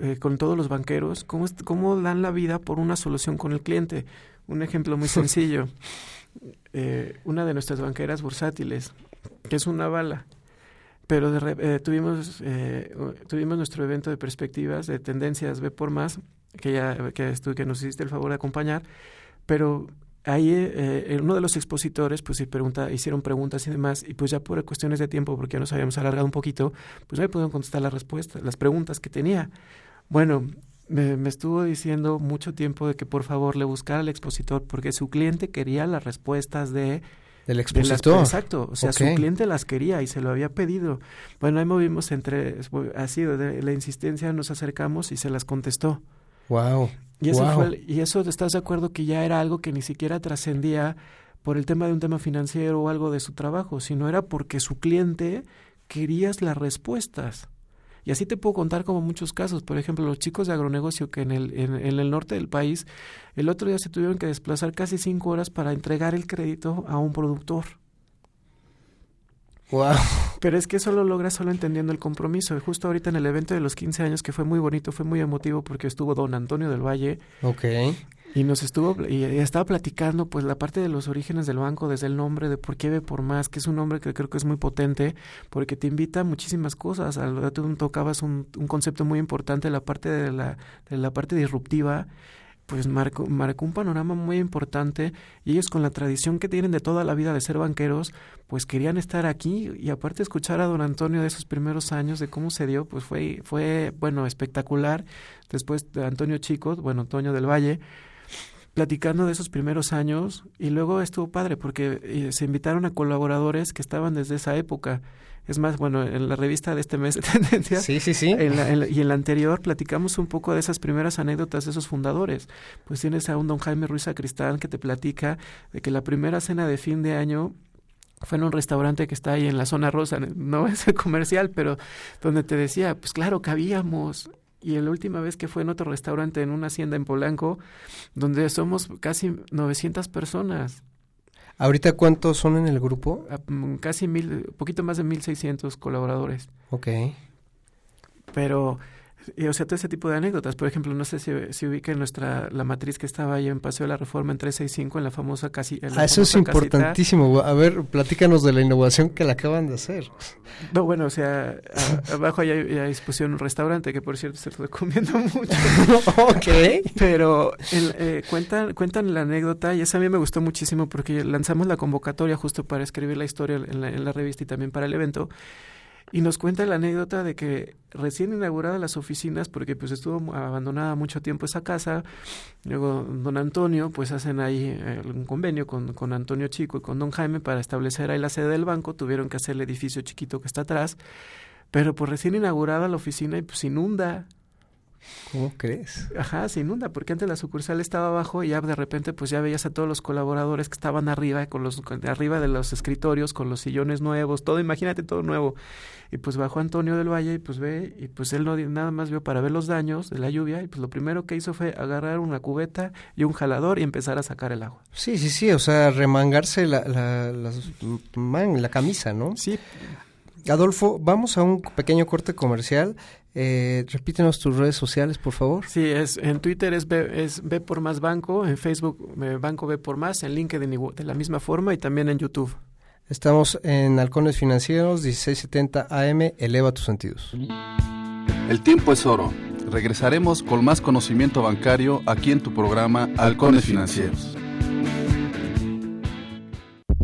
[SPEAKER 8] eh, con todos los banqueros, cómo, cómo dan la vida por una solución con el cliente. Un ejemplo muy sencillo. Eh, una de nuestras banqueras bursátiles, que es una bala, pero de, tuvimos, tuvimos nuestro evento de perspectivas, de tendencias B por más, que ya que, nos hiciste el favor de acompañar, pero ahí eh, uno de los expositores pues pregunta, hicieron preguntas y demás y pues ya por cuestiones de tiempo porque ya nos habíamos alargado un poquito pues no me pudieron contestar las respuestas las preguntas que tenía. Bueno me, me, estuvo diciendo mucho tiempo de que por favor le buscara al expositor porque su cliente quería las respuestas de
[SPEAKER 7] del expositor.
[SPEAKER 8] exacto, o sea, su cliente las quería y se lo había pedido. Bueno, ahí movimos entre, así, de la insistencia nos acercamos y se las contestó.
[SPEAKER 7] Wow.
[SPEAKER 8] Y eso, Fue, y eso, ¿estás de acuerdo que ya era algo que ni siquiera trascendía por el tema de un tema financiero o algo de su trabajo, sino era porque su cliente quería las respuestas? Y así te puedo contar como muchos casos. Por ejemplo, los chicos de agronegocio que en el, en, en, el norte del país el otro día se tuvieron que desplazar casi cinco horas para entregar el crédito a un productor.
[SPEAKER 7] Wow.
[SPEAKER 8] Pero es que eso lo logra solo entendiendo el compromiso. Justo ahorita en el evento de los 15 años, que fue muy bonito, fue muy emotivo porque estuvo don Antonio del Valle.
[SPEAKER 7] Ok.
[SPEAKER 8] Y nos estuvo, y estaba platicando pues la parte de los orígenes del banco, desde el nombre, de por qué ve por más, que es un nombre que creo que es muy potente, porque te invita a muchísimas cosas. Al tú tocabas un, un concepto muy importante, la parte de la, de la parte disruptiva, pues marcó, marcó un panorama muy importante y ellos con la tradición que tienen de toda la vida de ser banqueros, pues querían estar aquí y aparte escuchar a don Antonio de esos primeros años, de cómo se dio, pues fue, fue bueno, espectacular. Después de Antonio Chico, bueno, Antonio del Valle, platicando de esos primeros años y luego estuvo padre porque eh, se invitaron a colaboradores que estaban desde esa época. Es más, bueno, en la revista de este mes de Tendencias
[SPEAKER 7] sí, sí, sí.
[SPEAKER 8] y en la anterior platicamos un poco de esas primeras anécdotas de esos fundadores. Pues tienes a un don Jaime Ruiz Sacristán que te platica de que la primera cena de fin de año fue en un restaurante que está ahí en la zona rosa, no es el comercial, pero donde te decía, pues claro, cabíamos. Y la última vez que fue en otro restaurante en una hacienda en Polanco, donde somos casi 900 personas.
[SPEAKER 7] ¿Ahorita cuántos son en el grupo?
[SPEAKER 8] Ah, mm, casi mil, poquito más de 1.600 colaboradores.
[SPEAKER 7] Ok.
[SPEAKER 8] Pero o sea, todo ese tipo de anécdotas. Por ejemplo, no sé si, si ubica nuestra, la matriz que estaba ahí en Paseo de la Reforma en 365, en la famosa casi.
[SPEAKER 7] ah, eso es importantísimo. A ver, platícanos de la innovación que la acaban de hacer.
[SPEAKER 8] No, bueno, o sea, abajo hay, hay, disposición un restaurante que, por cierto, se lo recomiendo mucho.
[SPEAKER 7] ok.
[SPEAKER 8] Pero eh, cuentan, cuentan la anécdota y esa a mí me gustó muchísimo porque lanzamos la convocatoria justo para escribir la historia en la, en la revista y también para el evento y nos cuenta la anécdota de que recién inauguradas las oficinas, porque pues estuvo abandonada mucho tiempo esa casa, luego don Antonio, pues hacen ahí eh, un convenio con, con Antonio Chico y con don Jaime para establecer ahí la sede del banco, tuvieron que hacer el edificio chiquito que está atrás, pero pues recién inaugurada la oficina y pues inunda,
[SPEAKER 7] ¿Cómo crees?
[SPEAKER 8] Ajá, se inunda, porque antes la sucursal estaba abajo y ya de repente pues ya veías a todos los colaboradores que estaban arriba, con los arriba de los escritorios, con los sillones nuevos, todo, imagínate todo nuevo. Y pues bajó Antonio del Valle y pues ve, y pues él no nada más vio para ver los daños de la lluvia, y pues lo primero que hizo fue agarrar una cubeta y un jalador y empezar a sacar el agua.
[SPEAKER 7] Sí, sí, sí, o sea, remangarse la, la, la camisa, ¿no?
[SPEAKER 8] Sí.
[SPEAKER 7] Adolfo, vamos a un pequeño corte comercial. Eh, repítenos tus redes sociales, por favor.
[SPEAKER 8] Sí, es en Twitter es B, es B por más banco, en Facebook eh, Banco B por más, en LinkedIn de la misma forma y también en YouTube.
[SPEAKER 7] Estamos en Halcones Financieros, 1670 AM, eleva tus sentidos.
[SPEAKER 9] El tiempo es oro. Regresaremos con más conocimiento bancario aquí en tu programa Halcones Financieros.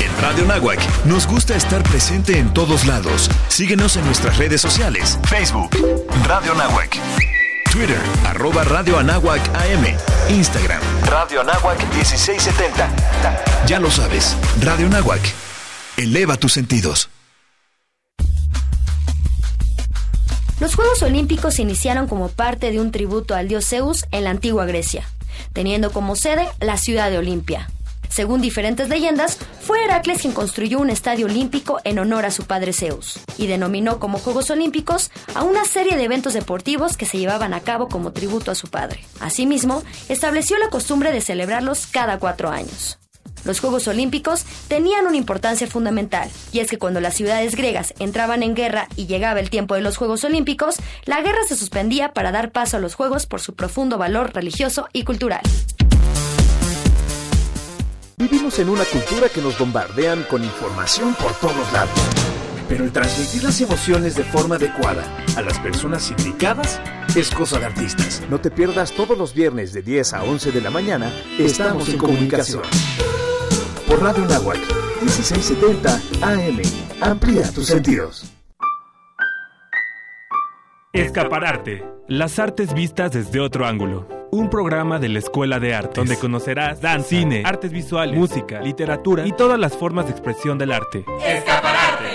[SPEAKER 4] En Radio Nahuac nos gusta estar presente en todos lados. Síguenos en nuestras redes sociales. Facebook, Radio Nahuac. Twitter, arroba Radio Anáhuac AM. Instagram, Radio Anáhuac 1670. Ya lo sabes, Radio Nahuac. Eleva tus sentidos.
[SPEAKER 13] Los Juegos Olímpicos se iniciaron como parte de un tributo al dios Zeus en la antigua Grecia, teniendo como sede la ciudad de Olimpia. Según diferentes leyendas, fue Heracles quien construyó un estadio olímpico en honor a su padre Zeus y denominó como Juegos Olímpicos a una serie de eventos deportivos que se llevaban a cabo como tributo a su padre. Asimismo, estableció la costumbre de celebrarlos cada cuatro años. Los Juegos Olímpicos tenían una importancia fundamental, y es que cuando las ciudades griegas entraban en guerra y llegaba el tiempo de los Juegos Olímpicos, la guerra se suspendía para dar paso a los Juegos por su profundo valor religioso y cultural.
[SPEAKER 14] Vivimos en una cultura que nos bombardean con información por todos lados. Pero el transmitir las emociones de forma adecuada a las personas indicadas es cosa de artistas. No te pierdas todos los viernes de 10 a 11 de la mañana. Estamos en comunicación por Radio Nahuatl, 1670 AM. Amplía tus sentidos.
[SPEAKER 15] Escapararte. Las artes vistas desde otro ángulo. Un programa de la Escuela de Artes, donde conocerás danza, cine, artes visuales, música, literatura y todas las formas de expresión del arte.
[SPEAKER 16] ¡Escapararte!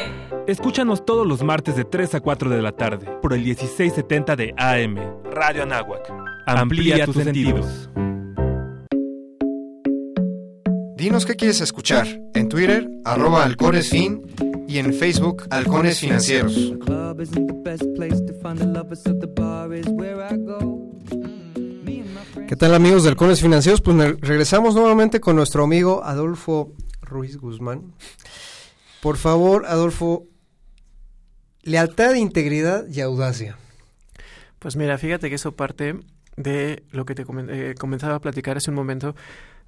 [SPEAKER 15] Escúchanos todos los martes de 3 a 4 de la tarde por el 1670 de AM. Radio Anáhuac. Amplía, tus, sentidos.
[SPEAKER 17] Dinos qué quieres escuchar. En Twitter, arroba halconesfin y en Facebook, Halcones Financieros.
[SPEAKER 7] ¿Qué tal amigos de Halcones Financieros? Pues regresamos nuevamente con nuestro amigo Adolfo Ruiz Guzmán. Por favor, Adolfo, lealtad, integridad y audacia.
[SPEAKER 8] Pues mira, fíjate que eso parte de lo que te eh, comenzaba a platicar hace un momento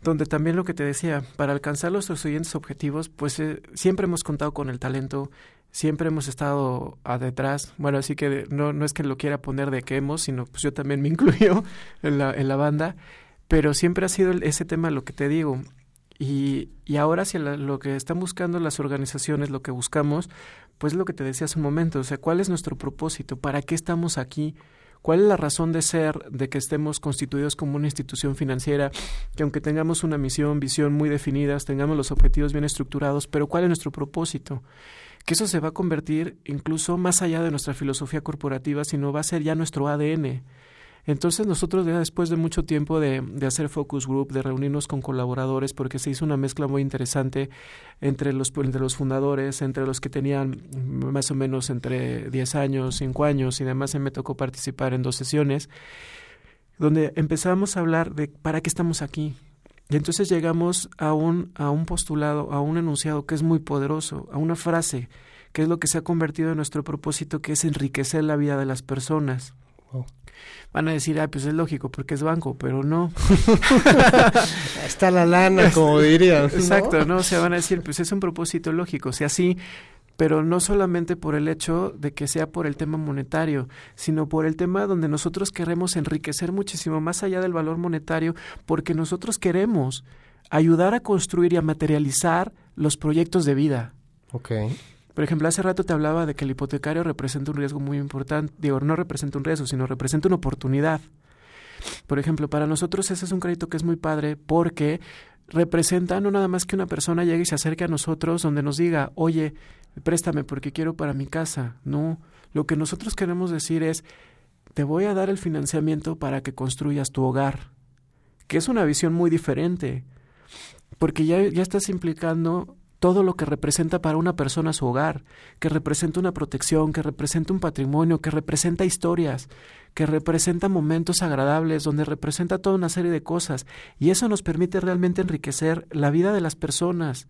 [SPEAKER 8] donde también lo que te decía, para alcanzar los siguientes objetivos, pues eh, siempre hemos contado con el talento, siempre hemos estado a detrás. Bueno, así que no, no es que lo quiera poner de que hemos, sino pues yo también me incluyo en la, en la banda, pero siempre ha sido ese tema lo que te digo. Y, y ahora si lo que están buscando las organizaciones, lo que buscamos, pues lo que te decía hace un momento, o sea, ¿cuál es nuestro propósito? ¿Para qué estamos aquí? ¿Cuál es la razón de ser de que estemos constituidos como una institución financiera, que aunque tengamos una misión, visión muy definidas, tengamos los objetivos bien estructurados, pero cuál es nuestro propósito? Que eso se va a convertir incluso más allá de nuestra filosofía corporativa, sino va a ser ya nuestro ADN. Entonces nosotros ya después de mucho tiempo de, de, hacer focus group, de reunirnos con colaboradores, porque se hizo una mezcla muy interesante entre los, entre los fundadores, entre los que tenían más o menos entre 10 años, 5 años y demás, se me tocó participar en dos sesiones, donde empezamos a hablar de para qué estamos aquí. Y entonces llegamos a un, a un postulado, a un enunciado que es muy poderoso, a una frase que es lo que se ha convertido en nuestro propósito, que es enriquecer la vida de las personas. Van a decir, ah, pues es lógico porque es banco, pero no.
[SPEAKER 7] Está la lana, como dirían.
[SPEAKER 8] Exacto, ¿no? O sea, van a decir, pues es un propósito lógico, o sea, sí, pero no solamente por el hecho de que sea por el tema monetario, sino por el tema donde nosotros queremos enriquecer muchísimo más allá del valor monetario, porque nosotros queremos ayudar a construir y a materializar los proyectos de vida.
[SPEAKER 7] Okay.
[SPEAKER 8] Por ejemplo, hace rato te hablaba de que el hipotecario representa un riesgo muy importante. Digo, no representa un riesgo, sino representa una oportunidad. Por ejemplo, para nosotros ese es un crédito que es muy padre porque representa no nada más que una persona llegue y se acerque a nosotros donde nos diga, oye, préstame porque quiero para mi casa. No, lo que nosotros queremos decir es, te voy a dar el financiamiento para que construyas tu hogar, que es una visión muy diferente, porque ya, ya estás implicando todo lo que representa para una persona su hogar, que representa una protección, que representa un patrimonio, que representa historias, que representa momentos agradables, donde representa toda una serie de cosas. Y eso nos permite realmente enriquecer la vida de las personas.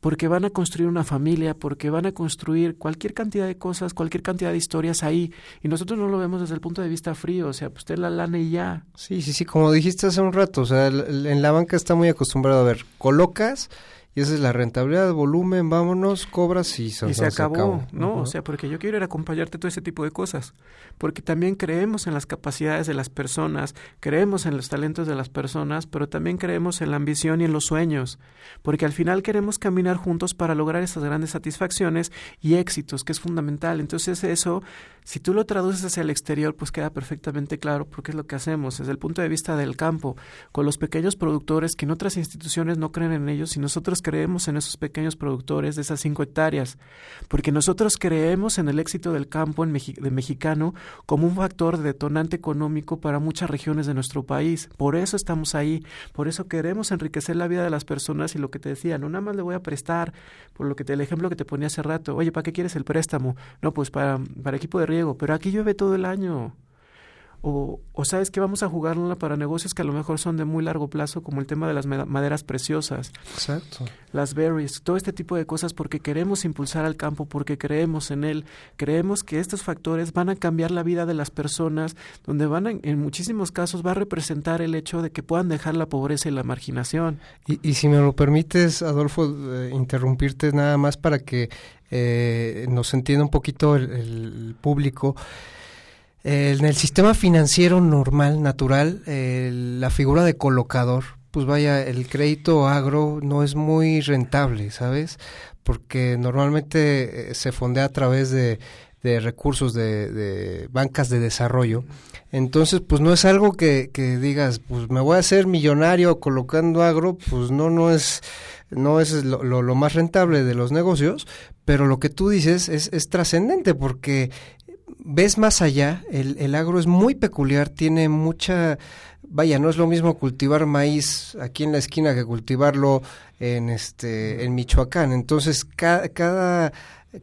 [SPEAKER 8] Porque van a construir una familia, porque van a construir cualquier cantidad de cosas, cualquier cantidad de historias ahí. Y nosotros no lo vemos desde el punto de vista frío, o sea, pues usted la lana y ya.
[SPEAKER 7] Sí, sí, sí, como dijiste hace un rato, o sea, en la banca está muy acostumbrado a ver, colocas y esa es la rentabilidad, volumen, vámonos, cobras y,
[SPEAKER 8] y se, acabó, ¿no? O sea, porque yo quiero ir a acompañarte todo ese tipo de cosas, porque también creemos en las capacidades de las personas, creemos en los talentos de las personas, pero también creemos en la ambición y en los sueños, porque al final queremos caminar juntos para lograr esas grandes satisfacciones y éxitos, que es fundamental. Entonces eso, si tú lo traduces hacia el exterior, pues queda perfectamente claro porque es lo que hacemos desde el punto de vista del campo, con los pequeños productores que en otras instituciones no creen en ellos y nosotros creemos en esos pequeños productores de esas cinco hectáreas, porque nosotros creemos en el éxito del campo en de mexicano como un factor de detonante económico para muchas regiones de nuestro país. Por eso estamos ahí, por eso queremos enriquecer la vida de las personas y lo que te decía, no nada más le voy a prestar, por lo que te, el ejemplo que te ponía hace rato, oye, ¿para qué quieres el préstamo? No, pues para, para equipo de riego, pero aquí llueve todo el año o, o sabes que vamos a jugarla para negocios que a lo mejor son de muy largo plazo, como el tema de las maderas preciosas.
[SPEAKER 7] Exacto.
[SPEAKER 8] Las berries, todo este tipo de cosas porque queremos impulsar al campo, porque creemos en él, creemos que estos factores van a cambiar la vida de las personas, donde van a, en muchísimos casos va a representar el hecho de que puedan dejar la pobreza y la marginación.
[SPEAKER 7] Y, y si me lo permites, Adolfo, eh, interrumpirte nada más para que eh, nos entienda un poquito el, el público en el sistema financiero normal, natural, la figura de colocador, pues vaya, el crédito agro no es muy rentable, ¿sabes? Porque normalmente eh, se fondea a través de, recursos de, bancas de desarrollo. Entonces, pues no es algo que, digas, pues me voy a hacer millonario colocando agro, pues no, no es, no es lo, lo, más rentable de los negocios, pero lo que tú dices es, es trascendente porque ves más allá, el, el agro es muy peculiar, tiene mucha, vaya, no es lo mismo cultivar maíz aquí en la esquina que cultivarlo en este, en Michoacán. Entonces, cada, cada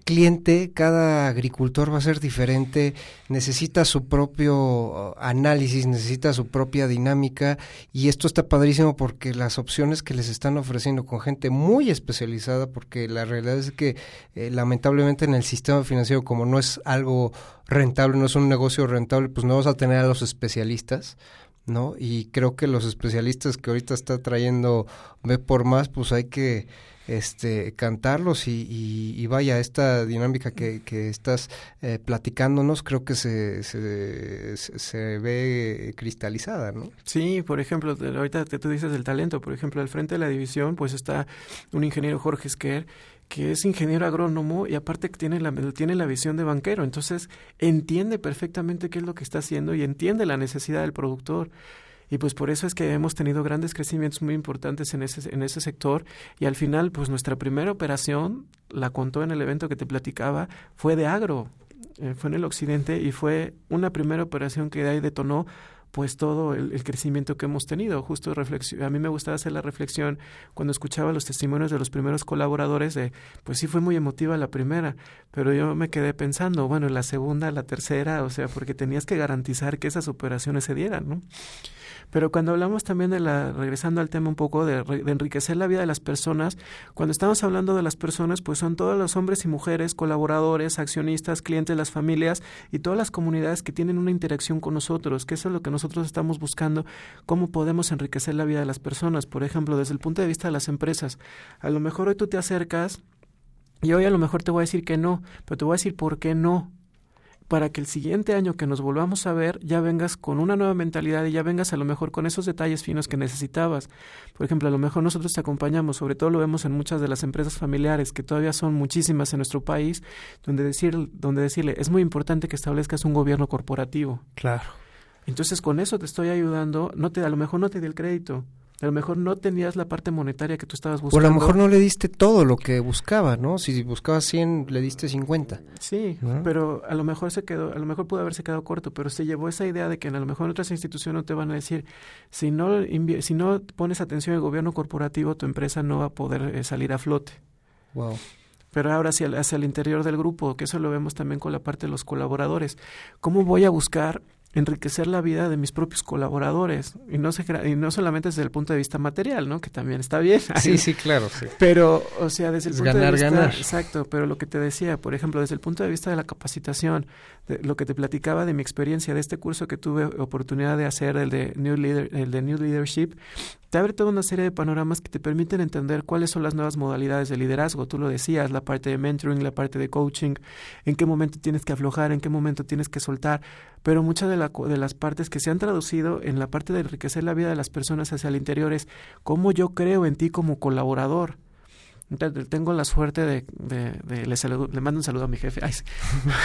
[SPEAKER 7] cliente, cada agricultor va a ser diferente, necesita su propio uh, análisis, necesita su propia dinámica y esto está padrísimo porque las opciones que les están ofreciendo con gente muy especializada, porque la realidad es que eh, lamentablemente en el sistema financiero como no es algo rentable, no es un negocio rentable, pues no vas a tener a los especialistas. ¿No? Y creo que los especialistas que ahorita está trayendo ve por más, pues hay que este, cantarlos y, y, vaya, esta dinámica que, que estás eh, platicándonos creo que se, se, se, ve cristalizada, ¿no?
[SPEAKER 8] Sí, por ejemplo, ahorita que tú dices del talento, por ejemplo, al frente de la división pues está un ingeniero Jorge Esquer, que es ingeniero agrónomo y aparte que tiene la, tiene la visión de banquero, entonces entiende perfectamente qué es lo que está haciendo y entiende la necesidad del productor. Y pues por eso es que hemos tenido grandes crecimientos muy importantes en ese, en ese sector. Y al final, pues nuestra primera operación, la contó en el evento que te platicaba, fue de agro. Eh, fue en el occidente y fue una primera operación que ahí detonó pues todo el, crecimiento que hemos tenido. Justo reflexión, a mí me gustaba hacer la reflexión cuando escuchaba los testimonios de los primeros colaboradores de, pues sí fue muy emotiva la primera, pero yo me quedé pensando, bueno, la segunda, la tercera, o sea, porque tenías que garantizar que esas operaciones se dieran, ¿no? Pero cuando hablamos también de la, regresando al tema un poco de, enriquecer la vida de las personas, cuando estamos hablando de las personas, pues son todos los hombres y mujeres, colaboradores, accionistas, clientes, las familias y todas las comunidades que tienen una interacción con nosotros, que eso es lo que nosotros estamos buscando, cómo podemos enriquecer la vida de las personas. Por ejemplo, desde el punto de vista de las empresas, a lo mejor hoy tú te acercas y hoy a lo mejor te voy a decir que no, pero te voy a decir por qué no para que el siguiente año que nos volvamos a ver ya vengas con una nueva mentalidad y ya vengas a lo mejor con esos detalles finos que necesitabas. Por ejemplo, a lo mejor nosotros te acompañamos, sobre todo lo vemos en muchas de las empresas familiares, que todavía son muchísimas en nuestro país, donde, decir, donde decirle, es muy importante que establezcas un gobierno corporativo.
[SPEAKER 7] Claro.
[SPEAKER 8] Entonces con eso te estoy ayudando, no te, a lo mejor no te di el crédito, a lo mejor no tenías la parte monetaria que tú estabas buscando.
[SPEAKER 7] O a lo mejor no le diste todo lo que buscaba, ¿no? Si buscaba 100, le diste 50.
[SPEAKER 8] Sí, pero a lo mejor se quedó, a lo mejor pudo haberse quedado corto, pero se llevó esa idea de que a lo mejor en otras instituciones no te van a decir, si no, si no pones atención al gobierno corporativo, tu empresa no va a poder eh, salir a flote.
[SPEAKER 7] Wow
[SPEAKER 8] pero ahora hacia, hacia el interior del grupo, que eso lo vemos también con la parte de los colaboradores. ¿Cómo voy a buscar enriquecer la vida de mis propios colaboradores y no se, y no solamente desde el punto de vista material, ¿no? Que también está bien.
[SPEAKER 7] Sí, sí, claro, sí.
[SPEAKER 8] Pero o sea, desde el punto
[SPEAKER 7] ganar,
[SPEAKER 8] de vista
[SPEAKER 7] ganar.
[SPEAKER 8] exacto, pero lo que te decía, por ejemplo, desde el punto de vista de la capacitación, de lo que te platicaba de mi experiencia de este curso que tuve oportunidad de hacer el de New Leader, el de New Leadership, te abre toda una serie de panoramas que te permiten entender cuáles son las nuevas modalidades de liderazgo. Tú lo decías, la parte de mentoring, la parte de coaching, en qué momento tienes que aflojar, en qué momento tienes que soltar, pero muchas de, la, de las partes que se han traducido en la parte de enriquecer la vida de las personas hacia el interior es cómo yo creo en ti como colaborador. Entonces, tengo la suerte de, de, de le, saludo, le, mando un saludo a mi jefe. Ay, sí.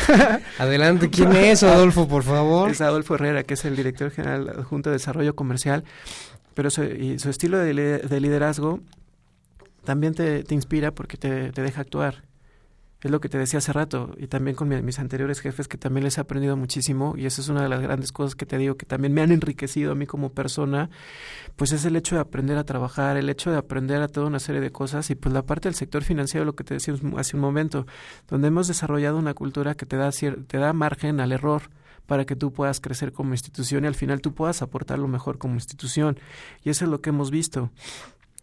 [SPEAKER 7] Adelante, ¿quién es Adolfo, por favor?
[SPEAKER 8] Es Adolfo Herrera, que es el director general junto de Desarrollo Comercial, pero su, y su estilo de, de, liderazgo también te, te inspira porque te, te, deja actuar. Es lo que te decía hace rato, y también con mi, mis anteriores jefes, que también les he aprendido muchísimo, y esa es una de las grandes cosas que te digo, que también me han enriquecido a mí como persona, pues es el hecho de aprender a trabajar, el hecho de aprender a toda una serie de cosas, y pues la parte del sector financiero, lo que te decía hace un momento, donde hemos desarrollado una cultura que te da, te da margen al error, para que tú puedas crecer como institución y al final tú puedas aportar lo mejor como institución. Y eso es lo que hemos visto.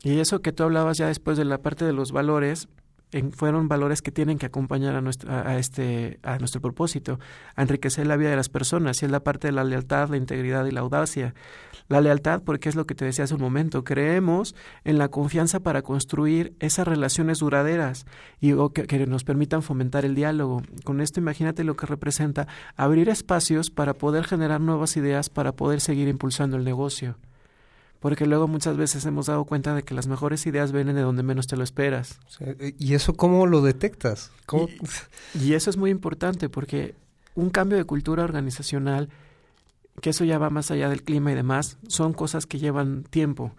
[SPEAKER 8] Y eso que tú hablabas ya después de la parte de los valores, en, fueron valores que tienen que acompañar a nuestro, a, este, a nuestro propósito, a enriquecer la vida de las personas, y es la parte de la lealtad, la integridad y la audacia. La lealtad, porque es lo que te decía hace un momento, creemos en la confianza para construir esas relaciones duraderas y o que nos permitan fomentar el diálogo. Con esto imagínate lo que representa abrir espacios para poder generar nuevas ideas, para poder seguir impulsando el negocio porque luego muchas veces hemos dado cuenta de que las mejores ideas vienen de donde menos te lo esperas.
[SPEAKER 7] ¿Y eso cómo lo detectas? ¿Cómo?
[SPEAKER 8] Y, y, eso es muy importante porque un cambio de cultura organizacional, que eso ya va más allá del clima y demás, son cosas que llevan tiempo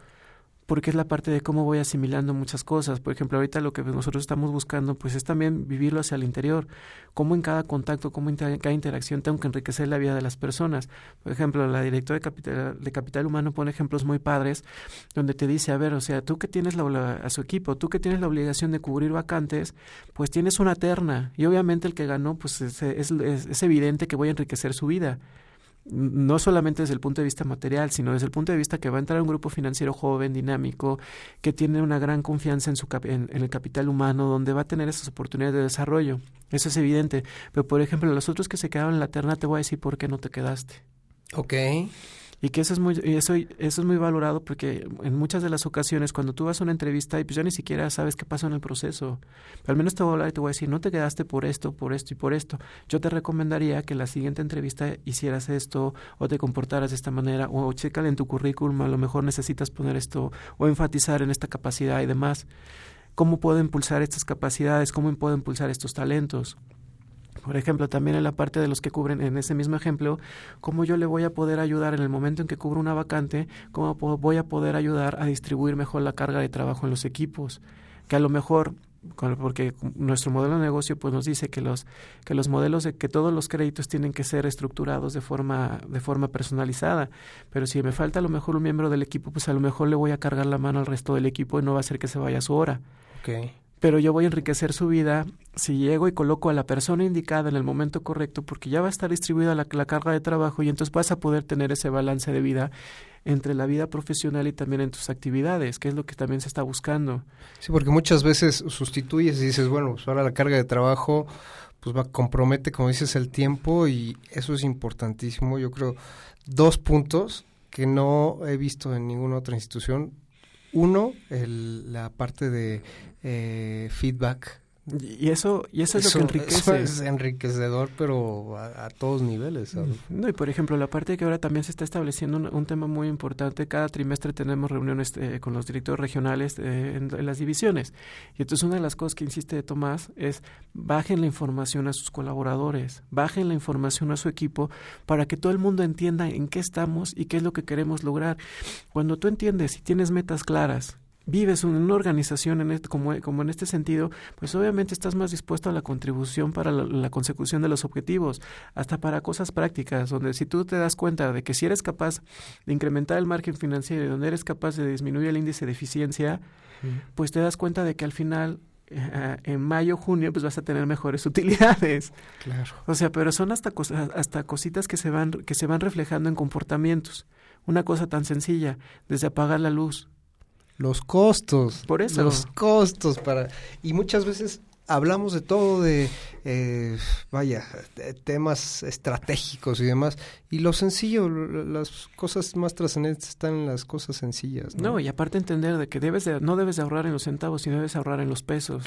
[SPEAKER 8] porque es la parte de cómo voy asimilando muchas cosas. Por ejemplo, ahorita lo que nosotros estamos buscando, pues es también vivirlo hacia el interior, cómo en cada contacto, cómo en cada interacción tengo que enriquecer la vida de las personas. Por ejemplo, la directora de Capital, de Capital Humano pone ejemplos muy padres, donde te dice, a ver, o sea, tú que tienes la, a su equipo, tú que tienes la obligación de cubrir vacantes, pues tienes una terna, y obviamente el que ganó, pues es, es, es, es evidente que voy a enriquecer su vida no solamente desde el punto de vista material, sino desde el punto de vista que va a entrar un grupo financiero joven, dinámico, que tiene una gran confianza en, su en, el capital humano, donde va a tener esas oportunidades de desarrollo. Eso es evidente. Pero, por ejemplo, los otros que se quedaron en la terna, te voy a decir por qué no te quedaste.
[SPEAKER 7] Ok.
[SPEAKER 8] Y que eso es muy eso, eso es muy valorado porque en muchas de las ocasiones cuando tú vas a una entrevista y pues ya ni siquiera sabes qué pasó en el proceso. Al menos te voy a hablar y te voy a decir, no te quedaste por esto, por esto y por esto. Yo te recomendaría que la siguiente entrevista hicieras esto o te comportaras de esta manera o chécale en tu currículum, a lo mejor necesitas poner esto o enfatizar en esta capacidad y demás. ¿Cómo puedo impulsar estas capacidades? ¿Cómo puedo impulsar estos talentos? Por ejemplo, también en la parte de los que cubren, en ese mismo ejemplo, cómo yo le voy a poder ayudar en el momento en que cubro una vacante, cómo voy a poder ayudar a distribuir mejor la carga de trabajo en los equipos, que a lo mejor porque nuestro modelo de negocio pues nos dice que los que los modelos de que todos los créditos tienen que ser estructurados de forma de forma personalizada. Pero si me falta a lo mejor un miembro del equipo pues a lo mejor le voy a cargar la mano al resto del equipo y no va a hacer que se vaya a su hora.
[SPEAKER 7] Okay
[SPEAKER 8] pero yo voy a enriquecer su vida si llego y coloco a la persona indicada en el momento correcto, porque ya va a estar distribuida la, la, carga de trabajo y entonces vas a poder tener ese balance de vida entre la vida profesional y también en tus actividades, que es lo que también se está buscando.
[SPEAKER 7] Sí, porque muchas veces sustituyes y dices, bueno, pues ahora la carga de trabajo pues va, compromete, como dices, el tiempo y eso es importantísimo. Yo creo dos puntos que no he visto en ninguna otra institución. Uno, el, la parte de eh, feedback.
[SPEAKER 8] Y eso, y eso es lo que enriquece.
[SPEAKER 7] Eso es enriquecedor, pero a, a todos niveles. ¿sabes?
[SPEAKER 8] No, y por ejemplo, la parte de que ahora también se está estableciendo un, un tema muy importante. Cada trimestre tenemos reuniones eh, con los directores regionales eh, en, en, las divisiones. Y entonces una de las cosas que insiste Tomás es bajen la información a sus colaboradores, bajen la información a su equipo para que todo el mundo entienda en qué estamos y qué es lo que queremos lograr. Cuando tú entiendes y tienes metas claras, vives en una organización en este, como, como, en este sentido, pues obviamente estás más dispuesto a la contribución para la, la, consecución de los objetivos, hasta para cosas prácticas, donde si tú te das cuenta de que si eres capaz de incrementar el margen financiero y donde eres capaz de disminuir el índice de eficiencia, pues te das cuenta de que al final eh, en mayo, junio, pues vas a tener mejores utilidades.
[SPEAKER 7] Claro.
[SPEAKER 8] O sea, pero son hasta, hasta cositas que se, van, que se van reflejando en comportamientos. Una cosa tan sencilla, desde apagar la luz.
[SPEAKER 7] Los costos.
[SPEAKER 8] Por eso.
[SPEAKER 7] Los costos para... Y muchas veces hablamos de todo, de, eh, vaya, temas estratégicos y demás. Y lo sencillo, las cosas más trascendentes están en las cosas sencillas.
[SPEAKER 8] ¿no? y aparte entender de que debes de, no debes de ahorrar en los centavos, sino debes ahorrar en los pesos.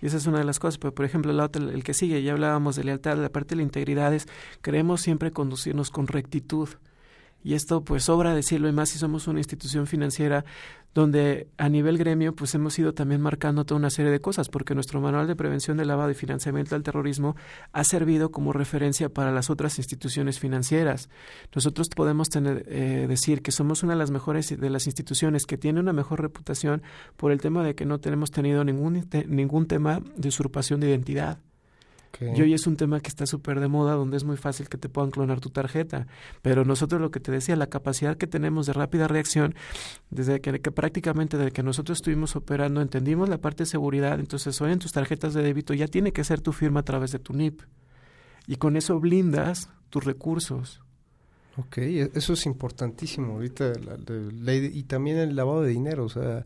[SPEAKER 8] Y esa es una de las cosas. Pero, por ejemplo, el, el que sigue, ya hablábamos de lealtad, la parte de la integridad es, queremos siempre conducirnos con rectitud. Y esto pues sobra decirlo y más si somos una institución financiera donde a nivel gremio pues hemos ido también marcando toda una serie de cosas porque nuestro manual de prevención del lavado y financiamiento al terrorismo ha servido como referencia para las otras instituciones financieras. Nosotros podemos tener, eh, decir que somos una de las mejores de las instituciones que tiene una mejor reputación por el tema de que no tenemos tenido ningún, ningún tema de usurpación de identidad. Y hoy es un tema que está súper de moda, donde es muy fácil que te puedan clonar tu tarjeta. Pero nosotros lo que te decía, la capacidad que tenemos de rápida reacción, desde que, prácticamente desde que nosotros estuvimos operando, entendimos la parte de seguridad, entonces hoy en tus tarjetas de débito ya tiene que ser tu firma a través de tu NIP. Y con eso blindas tus recursos.
[SPEAKER 7] Ok, e, eso es importantísimo ahorita, la, y también el lavado de dinero, o sea,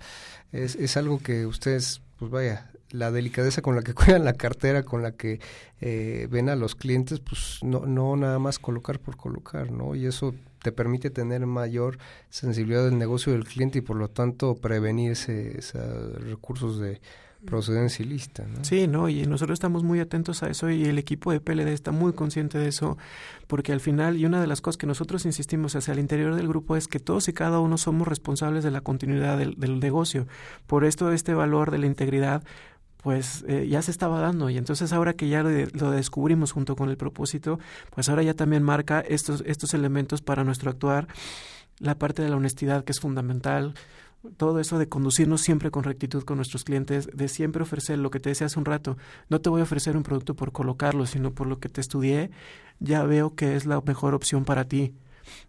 [SPEAKER 7] es, es algo que ustedes, pues vaya, la delicadeza con la que cuidan la cartera, con la que eh, ven a los clientes, pues no, no nada más colocar por colocar, ¿no? Y eso te permite tener mayor sensibilidad del negocio del cliente y por lo tanto prevenir esos recursos de procedencia ilícita. ¿no?
[SPEAKER 8] Sí, no, y nosotros estamos muy atentos a eso y el equipo de PLD está muy consciente de eso, porque al final, y una de las cosas que nosotros insistimos hacia el interior del grupo es que todos y cada uno somos responsables de la continuidad del, del negocio. Por esto, este valor de la integridad pues eh, ya se estaba dando y entonces ahora que ya lo, descubrimos junto con el propósito, pues ahora ya también marca estos, estos elementos para nuestro actuar, la parte de la honestidad que es fundamental, todo eso de conducirnos siempre con rectitud con nuestros clientes, de siempre ofrecer lo que te decía hace un rato, no te voy a ofrecer un producto por colocarlo, sino por lo que te estudié, ya veo que es la mejor opción para ti.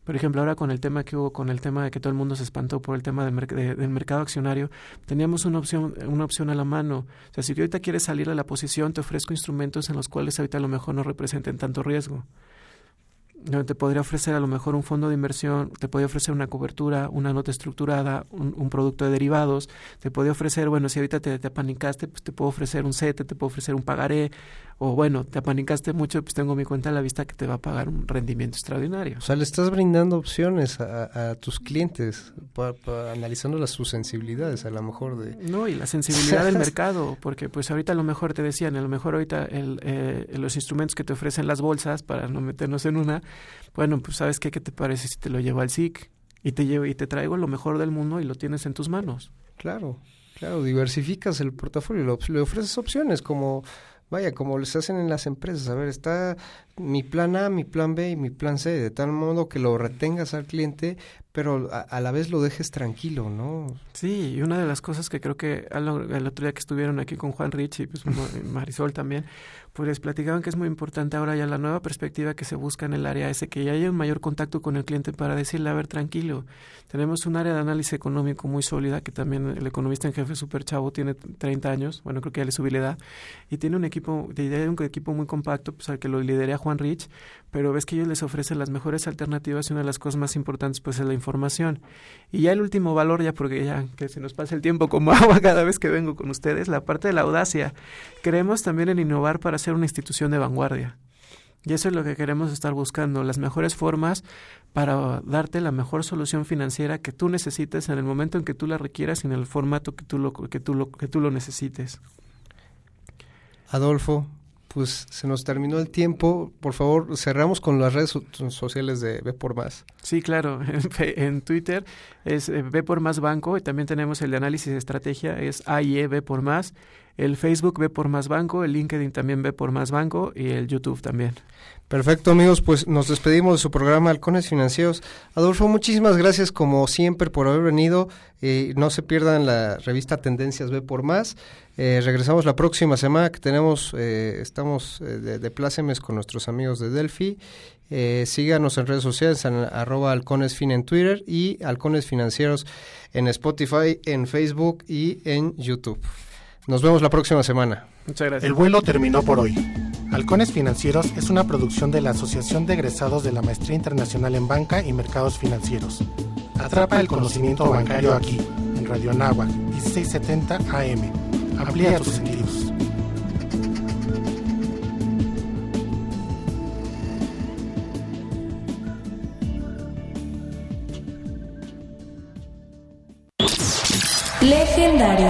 [SPEAKER 8] Por ejemplo, ahora con el tema que hubo, con el tema de que todo el mundo se espantó por el tema del, del mercado accionario, teníamos una opción, una opción a la mano. O sea, si ahorita quieres salir de la posición, te ofrezco instrumentos en los cuales ahorita a lo mejor no representen tanto riesgo te podría ofrecer a lo mejor un fondo de inversión, te podría ofrecer una cobertura, una nota estructurada, un, producto de derivados, te podría ofrecer, bueno, si ahorita te, te, apanicaste, pues te puedo ofrecer un set, te puedo ofrecer un pagaré, o bueno, te apanicaste mucho, pues tengo mi cuenta a la vista que te va a pagar un rendimiento extraordinario.
[SPEAKER 7] O sea, le estás brindando opciones a, tus clientes, para, analizando las sus sensibilidades, a lo mejor de...
[SPEAKER 8] No, y la sensibilidad del mercado, porque pues ahorita a lo mejor te decían, a lo mejor ahorita el, eh, los instrumentos que te ofrecen las bolsas, para no meternos en una, bueno, pues sabes qué, qué te parece si te lo llevo al SIC y te llevo y te traigo lo mejor del mundo y lo tienes en tus manos.
[SPEAKER 7] Claro, claro, diversificas el portafolio, le ofreces opciones como vaya, como les hacen en las empresas, a ver, está mi plan A, mi plan B y mi plan C, de tal modo que lo retengas al cliente, pero a, la vez lo dejes tranquilo, ¿no?
[SPEAKER 8] Sí, y una de las cosas que creo que el otro día que estuvieron aquí con Juan Rich y pues, Marisol también, pues les platicaban que es muy importante ahora ya la nueva perspectiva que se busca en el área ese, que ya haya un mayor contacto con el cliente para decirle, a ver, tranquilo, tenemos un área de análisis económico muy sólida, que también el economista en jefe super chavo tiene 30 años, bueno, creo que ya le subí la edad, y tiene un equipo, de un equipo muy compacto, pues al que lo lidera Juan Rich, pero ves que ellos les ofrecen las mejores alternativas y una de las cosas más importantes pues es la información. Y ya el último valor, ya porque ya que se nos pasa el tiempo como agua cada vez que vengo con ustedes, la parte de la audacia. Creemos también en innovar para ser una institución de vanguardia. Y eso es lo que queremos estar buscando, las mejores formas para darte la mejor solución financiera que tú necesites en el momento en que tú la requieras y en el formato que tú lo, que tú lo, que tú lo necesites.
[SPEAKER 7] Adolfo, pues se nos terminó el tiempo. Por favor, cerramos con las redes sociales de B por Más.
[SPEAKER 8] Sí, claro. En, Twitter es B eh, por Más Banco y también tenemos el de análisis de estrategia, es AIE B por Más. El Facebook B por Más Banco, el LinkedIn también B por Más Banco y el YouTube también.
[SPEAKER 7] Perfecto, amigos, pues nos despedimos de su programa Halcones Financieros. Adolfo, muchísimas gracias como siempre por haber venido. Eh, no se pierdan la revista Tendencias B por Más. Eh, regresamos la próxima semana que tenemos, eh, estamos de, de, plácemes con nuestros amigos de Delphi. síganos en redes sociales, en arroba halconesfin en Twitter y halcones financieros en Spotify, en Facebook y en YouTube. Nos vemos la próxima semana.
[SPEAKER 8] Muchas gracias.
[SPEAKER 18] El vuelo terminó por hoy. Halcones Financieros es una producción de la Asociación de Egresados de la Maestría Internacional en Banca y Mercados Financieros. Atrapa el conocimiento bancario aquí, en Radio Anáhuac, 1670 AM. Amplía tus sentidos.
[SPEAKER 2] Legendario.